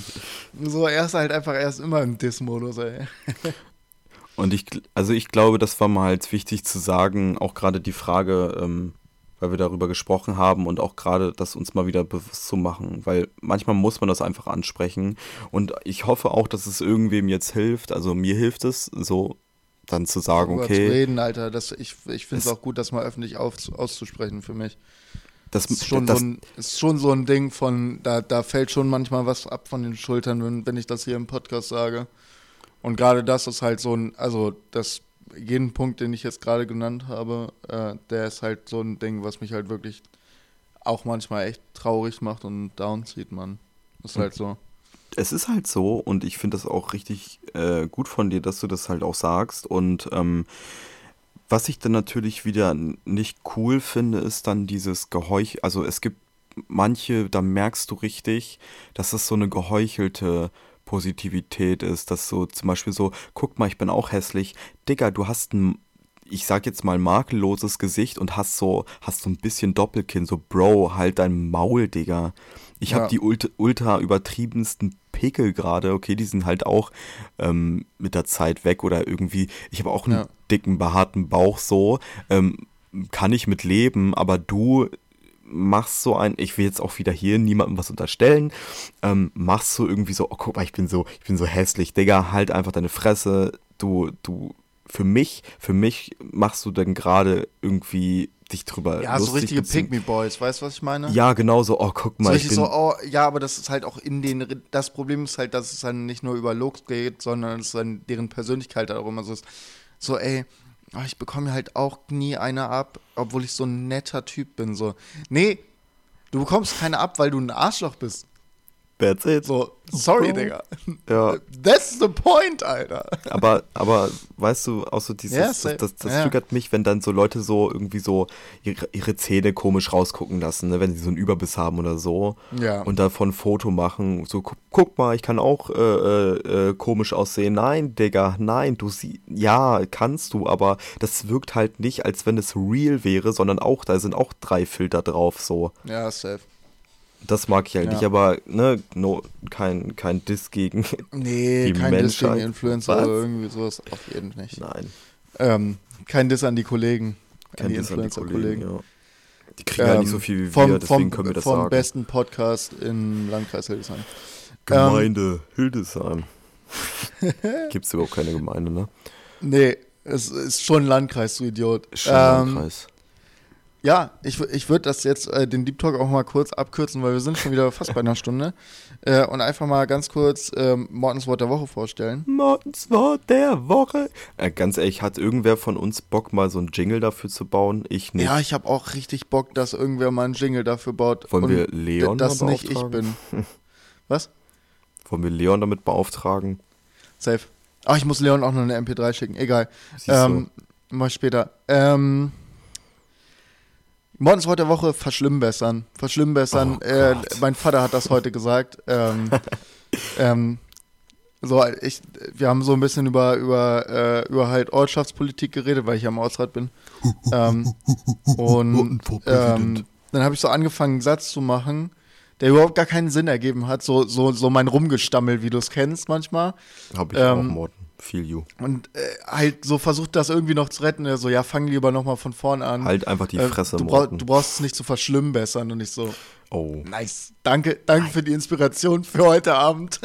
So, er ist halt einfach, er ist immer im Diss-Modus, ey. Und ich, also ich glaube, das war mal halt wichtig zu sagen, auch gerade die Frage, ähm, weil wir darüber gesprochen haben und auch gerade das uns mal wieder bewusst zu machen, weil manchmal muss man das einfach ansprechen und ich hoffe auch, dass es irgendwem jetzt hilft, also mir hilft es, so dann zu sagen, okay. Zu reden, Alter, das, ich, ich finde es auch gut, das mal öffentlich auf, auszusprechen für mich. Das, ist schon, das, so ein, ist schon so ein Ding von, da, da fällt schon manchmal was ab von den Schultern, wenn, wenn ich das hier im Podcast sage. Und gerade das ist halt so ein, also das jeden Punkt, den ich jetzt gerade genannt habe, äh, der ist halt so ein Ding, was mich halt wirklich auch manchmal echt traurig macht und downzieht, man. Ist halt so. Es ist halt so und ich finde das auch richtig äh, gut von dir, dass du das halt auch sagst. Und ähm, was ich dann natürlich wieder nicht cool finde, ist dann dieses Geheuch. Also es gibt manche, da merkst du richtig, dass das so eine geheuchelte Positivität ist, dass so zum Beispiel so, guck mal, ich bin auch hässlich. Digga, du hast ein, ich sag jetzt mal, makelloses Gesicht und hast so, hast so ein bisschen Doppelkinn, so Bro, halt dein Maul, Digga. Ich ja. habe die ultra, ultra übertriebensten Pickel gerade, okay, die sind halt auch ähm, mit der Zeit weg oder irgendwie, ich habe auch einen ja. dicken, behaarten Bauch so, ähm, kann ich mit leben, aber du machst so ein, ich will jetzt auch wieder hier niemandem was unterstellen, ähm, machst so irgendwie so, oh guck mal, ich bin so, ich bin so hässlich, Digga, halt einfach deine Fresse, du, du, für mich, für mich machst du dann gerade irgendwie dich drüber Ja, so richtige Pick Boys, weißt du, was ich meine? Ja, genau so, oh, guck mal. So richtig so, oh, ja, aber das ist halt auch in den, das Problem ist halt, dass es dann nicht nur über Looks geht, sondern es dann deren Persönlichkeit auch immer so ist. So, ey, ah, ich bekomme halt auch nie eine ab, obwohl ich so ein netter Typ bin. So, nee, du bekommst keine ab, weil du ein Arschloch bist. That's it. So, sorry, Bro. Digga. Ja. That's the point, Alter. Aber, aber weißt du, auch so dieses, yes, das, das, das yeah. triggert mich, wenn dann so Leute so irgendwie so ihre, ihre Zähne komisch rausgucken lassen, ne, wenn sie so einen Überbiss haben oder so. Ja. Und davon ein Foto machen. So, guck, guck mal, ich kann auch äh, äh, äh, komisch aussehen. Nein, Digga, nein, du siehst, ja, kannst du, aber das wirkt halt nicht, als wenn es real wäre, sondern auch, da sind auch drei Filter drauf, so. Ja, safe. Das mag ich halt ja. nicht, aber ne, no, kein, kein Diss gegen nee, die kein Menschheit. Diss gegen Influencer Was? oder irgendwie sowas, auf jeden Fall nicht. Nein. Ähm, kein Diss an die Kollegen, kein an die Influencer-Kollegen. Ja. Die kriegen ähm, ja nicht so viel wie vom, wir, deswegen vom, können wir das vom sagen. Vom besten Podcast im Landkreis Hildesheim. Gemeinde ähm, Hildesheim. Gibt es überhaupt keine Gemeinde, ne? Nee, es ist schon Landkreis, du Idiot. Schon ähm, Landkreis. Ja, ich, ich würde das jetzt, äh, den Deep Talk auch mal kurz abkürzen, weil wir sind schon wieder fast bei einer Stunde. Äh, und einfach mal ganz kurz ähm, Mortens Wort der Woche vorstellen. Mortens Wort der Woche. Äh, ganz ehrlich, hat irgendwer von uns Bock, mal so einen Jingle dafür zu bauen? Ich nicht. Ja, ich habe auch richtig Bock, dass irgendwer mal einen Jingle dafür baut. Wollen wir Leon Das nicht ich bin. Was? Wollen wir Leon damit beauftragen? Safe. Ach, ich muss Leon auch noch eine MP3 schicken. Egal. Ähm, mal später. Ähm. Morgens heute Woche verschlimmbessern. Verschlimmbessern. Oh äh, mein Vater hat das heute gesagt. Ähm, ähm, so, ich, wir haben so ein bisschen über, über, äh, über halt Ortschaftspolitik geredet, weil ich ja im Ortsrat bin. ähm, und ähm, dann habe ich so angefangen, einen Satz zu machen, der überhaupt gar keinen Sinn ergeben hat. So, so, so mein Rumgestammel, wie du es kennst manchmal. Habe ich auch, ähm, Morten. Feel you. Und äh, halt so versucht das irgendwie noch zu retten. So, ja, fang lieber nochmal von vorne an. Halt einfach die äh, Fresse, äh, du, brauch, du, brauchst es nicht zu verschlimmbessern und nicht so. Oh. Nice. Danke, danke für die Inspiration für heute Abend.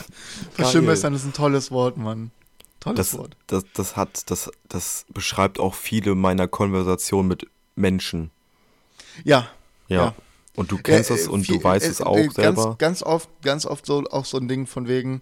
verschlimmbessern ist ein tolles Wort, Mann. Tolles das, Wort. Das, das hat, das, das beschreibt auch viele meiner Konversationen mit Menschen. Ja. Ja. ja. Und du kennst es und viel, du weißt es auch ganz, selber. Ganz oft, ganz oft so auch so ein Ding von wegen,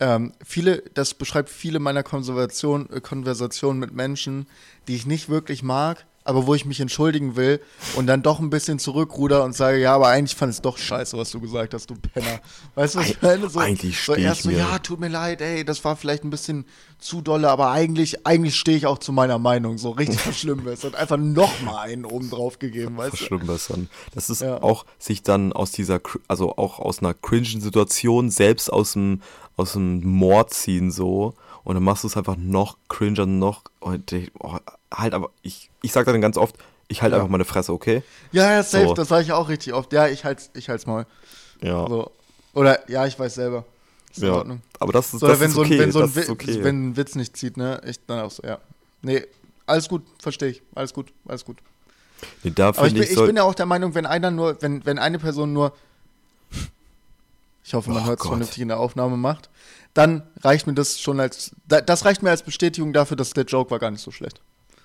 ähm, viele, das beschreibt viele meiner Konversation, äh, Konversationen mit Menschen, die ich nicht wirklich mag, aber wo ich mich entschuldigen will und dann doch ein bisschen zurückruder und sage, ja, aber eigentlich fand es doch scheiße, was du gesagt hast, du Penner. Weißt du, was ich meine? So, eigentlich so erst so, ja, tut mir leid, ey, das war vielleicht ein bisschen zu dolle, aber eigentlich, eigentlich stehe ich auch zu meiner Meinung, so richtig verschlimmbessern. Einfach nochmal einen oben drauf gegeben, weißt du? Verschlimmbessern. Das ist ja. auch sich dann aus dieser, also auch aus einer cringen Situation, selbst aus dem, aus dem Mord ziehen so und dann machst du es einfach noch cringer, noch oh, halt aber ich ich sag dann ganz oft, ich halte ja. einfach meine Fresse, okay? Ja, ja, safe, so. das sage ich auch richtig oft. Ja, ich halt's ich halt's mal. Ja. So. Oder ja, ich weiß selber. Ist ja. Aber das ist, so, das wenn ist okay. So wenn, so ein, Witz, okay. wenn ein Witz nicht zieht, ne? Ich dann auch so, ja. Nee, alles gut, verstehe ich. Alles gut, alles gut. Nee, da Aber ich, bin, ich, ich bin ja auch der Meinung, wenn einer nur, wenn, wenn eine Person nur ich hoffe, man oh hört es vernünftig in der Aufnahme macht, dann reicht mir das schon als, das reicht mir als Bestätigung dafür, dass der Joke war gar nicht so schlecht.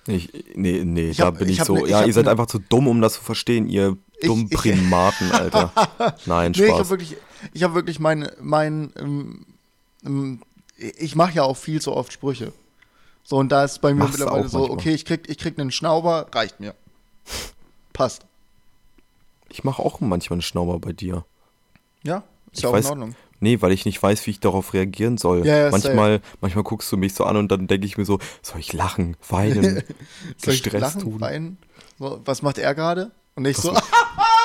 Ich, nee, nee, ich da bin ich, ich so. Ne, ja, ihr seid ne, einfach zu dumm, um das zu verstehen, ihr dummen ich, Primaten, Alter. Nein, Spaß. Nee, ich habe wirklich, ich habe wirklich mein, mein, ähm, ähm, ich mache ja auch viel zu oft Sprüche. So, und da ist bei mir Machst mittlerweile so, manchmal. okay, ich krieg, ich krieg einen Schnauber, reicht mir. Passt. Ich mache auch manchmal einen Schnauber bei dir. Ja, ist ich ja auch weiß, in Ordnung. Nee, weil ich nicht weiß, wie ich darauf reagieren soll. Ja, ja, manchmal, manchmal guckst du mich so an und dann denke ich mir so, soll ich lachen, weinen, gestresst ich lachen, tun? Weinen? Was macht er gerade? Und ich so,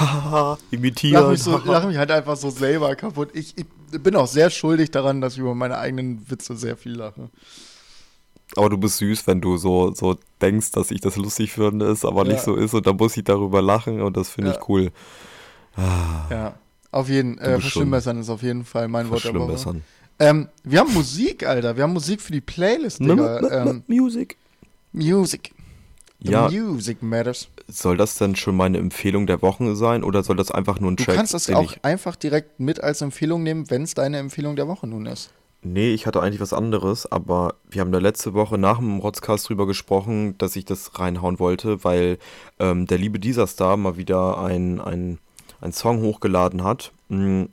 imitieren. Lach mich, so, lach mich halt einfach so selber kaputt. Ich, ich bin auch sehr schuldig daran, dass ich über meine eigenen Witze sehr viel lache. Aber du bist süß, wenn du so, so denkst, dass ich das lustig finde, ist, aber ja. nicht so ist und dann muss ich darüber lachen und das finde ja. ich cool. Ah. Ja, auf jeden Fall. Äh, verschlimmbessern ist auf jeden Fall mein Wort der Woche. Ähm, wir haben Musik, Alter. Wir haben Musik für die Playlist, Digga. Ähm, Music. Music. The ja. Music matters. Soll das dann schon meine Empfehlung der Woche sein oder soll das einfach nur ein du Track? Du kannst das auch einfach direkt mit als Empfehlung nehmen, wenn es deine Empfehlung der Woche nun ist. Nee, ich hatte eigentlich was anderes, aber wir haben da letzte Woche nach dem Rotzcast drüber gesprochen, dass ich das reinhauen wollte, weil ähm, der liebe dieser Star mal wieder ein, ein, ein Song hochgeladen hat. Mm.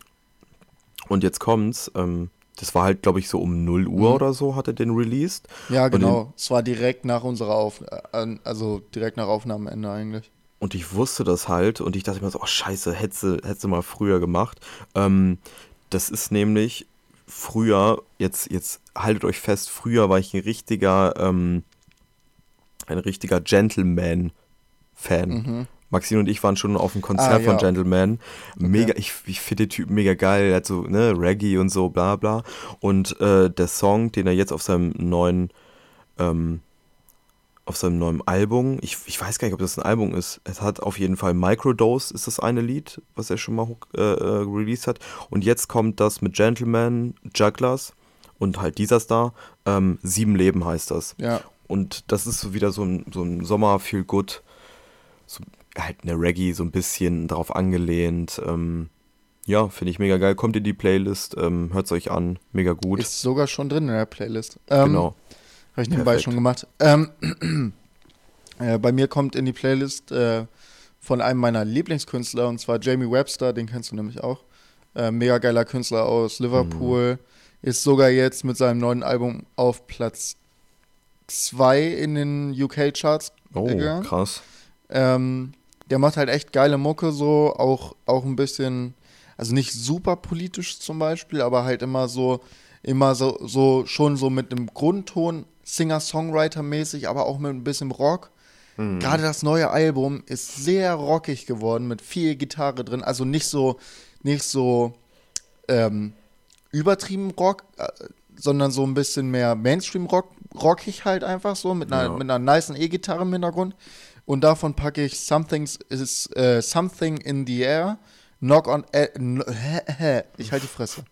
Und jetzt kommt's. Ähm, das war halt, glaube ich, so um 0 Uhr mhm. oder so hat er den released. Ja, genau. Es war direkt nach unserer Auf äh, also direkt nach Aufnahmeende eigentlich. Und ich wusste das halt und ich dachte mir so, oh scheiße, hätte sie mal früher gemacht. Ähm, das ist nämlich früher, jetzt, jetzt haltet euch fest, früher war ich ein richtiger, ähm, ein richtiger Gentleman-Fan. Mhm. Maxine und ich waren schon auf dem Konzert ah, ja. von Gentleman. Mega, okay. ich, ich finde den Typen mega geil. Er hat so, ne, Reggae und so, bla bla. Und äh, der Song, den er jetzt auf seinem neuen, ähm, auf seinem neuen Album, ich, ich weiß gar nicht, ob das ein Album ist. Es hat auf jeden Fall Microdose, ist das eine Lied, was er schon mal äh, äh, released hat. Und jetzt kommt das mit Gentleman, Jugglers und halt dieser Star. Ähm, Sieben Leben heißt das. Ja. Und das ist so wieder so ein, so ein Sommer-Feel-Good so halt eine Reggae so ein bisschen darauf angelehnt. Ähm, ja, finde ich mega geil. Kommt in die Playlist, ähm, hört es euch an, mega gut. Ist sogar schon drin in der Playlist. Ähm, genau. Habe ich nebenbei Perfekt. schon gemacht. Ähm, äh, bei mir kommt in die Playlist äh, von einem meiner Lieblingskünstler und zwar Jamie Webster, den kennst du nämlich auch. Äh, mega geiler Künstler aus Liverpool. Mhm. Ist sogar jetzt mit seinem neuen Album auf Platz 2 in den UK-Charts. Oh, gegangen. krass. Ähm, der macht halt echt geile Mucke, so auch, auch ein bisschen, also nicht super politisch zum Beispiel, aber halt immer so, immer so, so schon so mit einem Grundton, Singer-Songwriter-mäßig, aber auch mit ein bisschen Rock. Mhm. Gerade das neue Album ist sehr rockig geworden, mit viel Gitarre drin, also nicht so, nicht so ähm, übertrieben Rock, äh, sondern so ein bisschen mehr Mainstream-Rock, rockig halt einfach so, mit einer, ja. mit einer niceen E-Gitarre im Hintergrund. Und davon packe ich Something's, is, uh, Something in the Air, Knock on. Äh, ich halte die Fresse.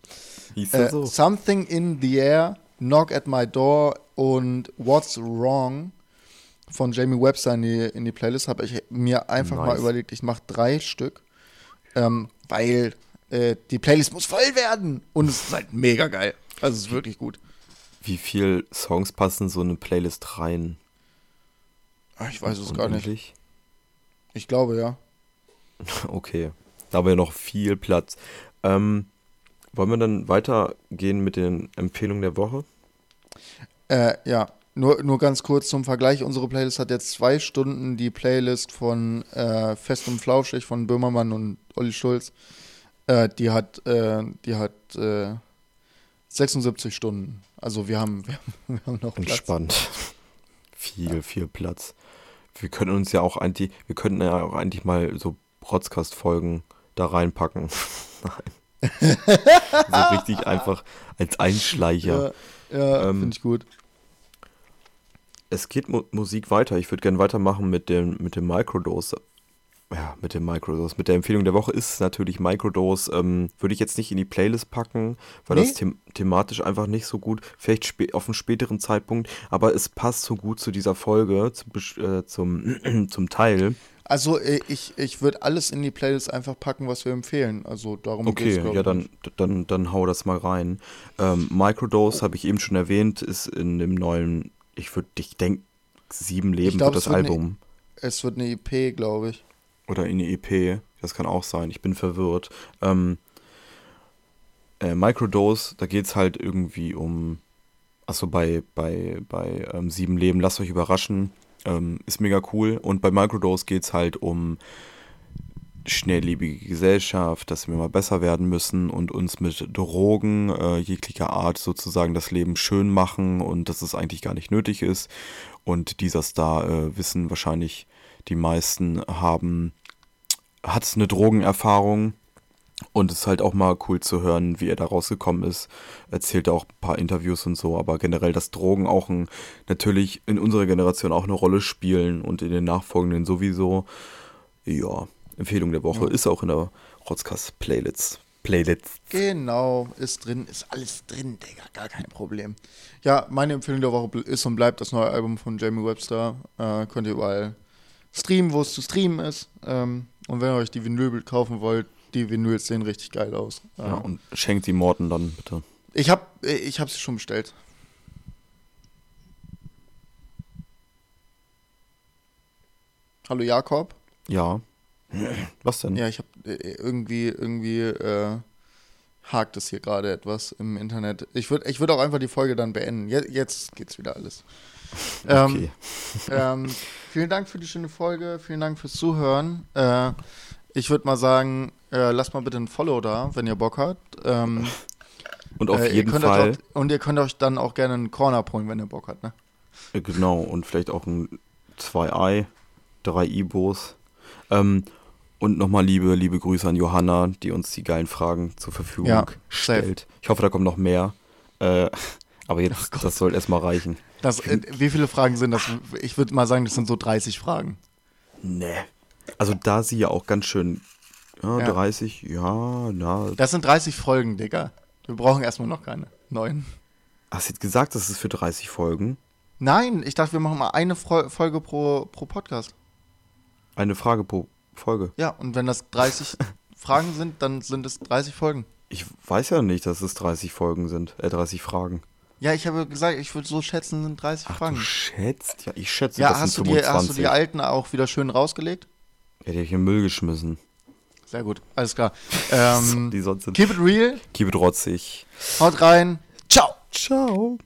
Hieß äh, so? Something in the Air, Knock at My Door und What's Wrong von Jamie Webster in die, in die Playlist habe ich mir einfach nice. mal überlegt, ich mache drei Stück, ähm, weil äh, die Playlist muss voll werden und es ist halt mega geil. Also es ist wirklich gut. Wie viele Songs passen so eine Playlist rein? Ach, ich weiß es gar nicht. Ich glaube, ja. Okay. Da haben wir noch viel Platz. Ähm, wollen wir dann weitergehen mit den Empfehlungen der Woche? Äh, ja, nur, nur ganz kurz zum Vergleich. Unsere Playlist hat jetzt zwei Stunden die Playlist von äh, Fest und Flauschig von Böhmermann und Olli Schulz. Äh, die hat, äh, die hat 76 äh, Stunden. Also wir haben, wir, wir haben noch Platz. Entspannt. viel, viel Platz. Wir können uns ja auch eigentlich, wir könnten ja auch eigentlich mal so Broadcast-Folgen da reinpacken. Nein. so richtig einfach als Einschleicher. Ja, ja ähm, finde ich gut. Es geht Mu Musik weiter. Ich würde gerne weitermachen mit dem, mit dem Microdose ja, mit dem Microdose. Mit der Empfehlung der Woche ist natürlich Microdose. Ähm, würde ich jetzt nicht in die Playlist packen, weil nee. das them thematisch einfach nicht so gut, vielleicht auf einen späteren Zeitpunkt, aber es passt so gut zu dieser Folge, zum, äh, zum, zum Teil. Also äh, ich, ich würde alles in die Playlist einfach packen, was wir empfehlen. Also darum Okay, ja, dann, dann, dann hau das mal rein. Ähm, Microdose, habe ich eben schon erwähnt, ist in dem neuen, ich würde, ich denke, sieben Leben glaub, wird das Album. Eine, es wird eine EP, glaube ich. Oder eine EP, das kann auch sein, ich bin verwirrt. Ähm, äh, Microdose, da geht es halt irgendwie um Achso, bei, bei, bei ähm, Sieben Leben, lasst euch überraschen. Ähm, ist mega cool. Und bei Microdose geht es halt um schnelllebige Gesellschaft, dass wir mal besser werden müssen und uns mit Drogen äh, jeglicher Art sozusagen das Leben schön machen und dass es eigentlich gar nicht nötig ist. Und dieser Star äh, wissen wahrscheinlich die meisten haben, hat eine Drogenerfahrung und es ist halt auch mal cool zu hören, wie er da rausgekommen ist. Erzählt auch ein paar Interviews und so, aber generell, dass Drogen auch ein, natürlich in unserer Generation auch eine Rolle spielen und in den nachfolgenden sowieso. Ja, Empfehlung der Woche ja. ist auch in der Rotzkast Playlist. Playlist. Genau, ist drin, ist alles drin, Digga, gar kein Problem. Ja, meine Empfehlung der Woche ist und bleibt das neue Album von Jamie Webster. Äh, könnt ihr überall streamen, wo es zu streamen ist. Ähm, und wenn ihr euch die Vinylbild kaufen wollt, die Vinyls sehen richtig geil aus. Ja, ähm, und schenkt die Morten dann bitte. Ich hab, ich hab sie schon bestellt. Hallo Jakob? Ja. Was denn? Ja, ich habe äh, irgendwie, irgendwie äh, hakt es hier gerade etwas im Internet. Ich würde ich würd auch einfach die Folge dann beenden. Je, jetzt geht's wieder alles. Ähm, okay. Ähm, vielen Dank für die schöne Folge. Vielen Dank fürs Zuhören. Äh, ich würde mal sagen, äh, lasst mal bitte ein Follow da, wenn ihr Bock habt. Ähm, und auf jeden Fall. Auch, und ihr könnt euch dann auch gerne einen Corner holen, wenn ihr Bock habt, ne? Genau, und vielleicht auch ein 2i, 3 Ibos. Ähm, und nochmal liebe, liebe Grüße an Johanna, die uns die geilen Fragen zur Verfügung ja, stellt. Safe. Ich hoffe, da kommt noch mehr. Äh, aber jetzt, oh das soll erstmal reichen. Das, äh, wie viele Fragen sind das? Ich würde mal sagen, das sind so 30 Fragen. Nee. Also da sie ja auch ganz schön. Ja, ja. 30, ja, na. Das sind 30 Folgen, Digga. Wir brauchen erstmal noch keine neuen. Hast du jetzt gesagt, das ist für 30 Folgen? Nein, ich dachte, wir machen mal eine Folge pro, pro Podcast. Eine Frage pro Folge. Ja, und wenn das 30 Fragen sind, dann sind es 30 Folgen. Ich weiß ja nicht, dass es 30 Folgen sind, äh, 30 Fragen. Ja, ich habe gesagt, ich würde so schätzen, sind 30 Ach, Fragen. Du schätzt? Ja, ich schätze, ja, das hast sind du 25. Die, hast du die alten auch wieder schön rausgelegt? Ja, die habe ich in den Müll geschmissen. Sehr gut, alles klar. Ähm, die sonst sind keep it real. Keep it rotzig. Haut rein. Ciao. Ciao.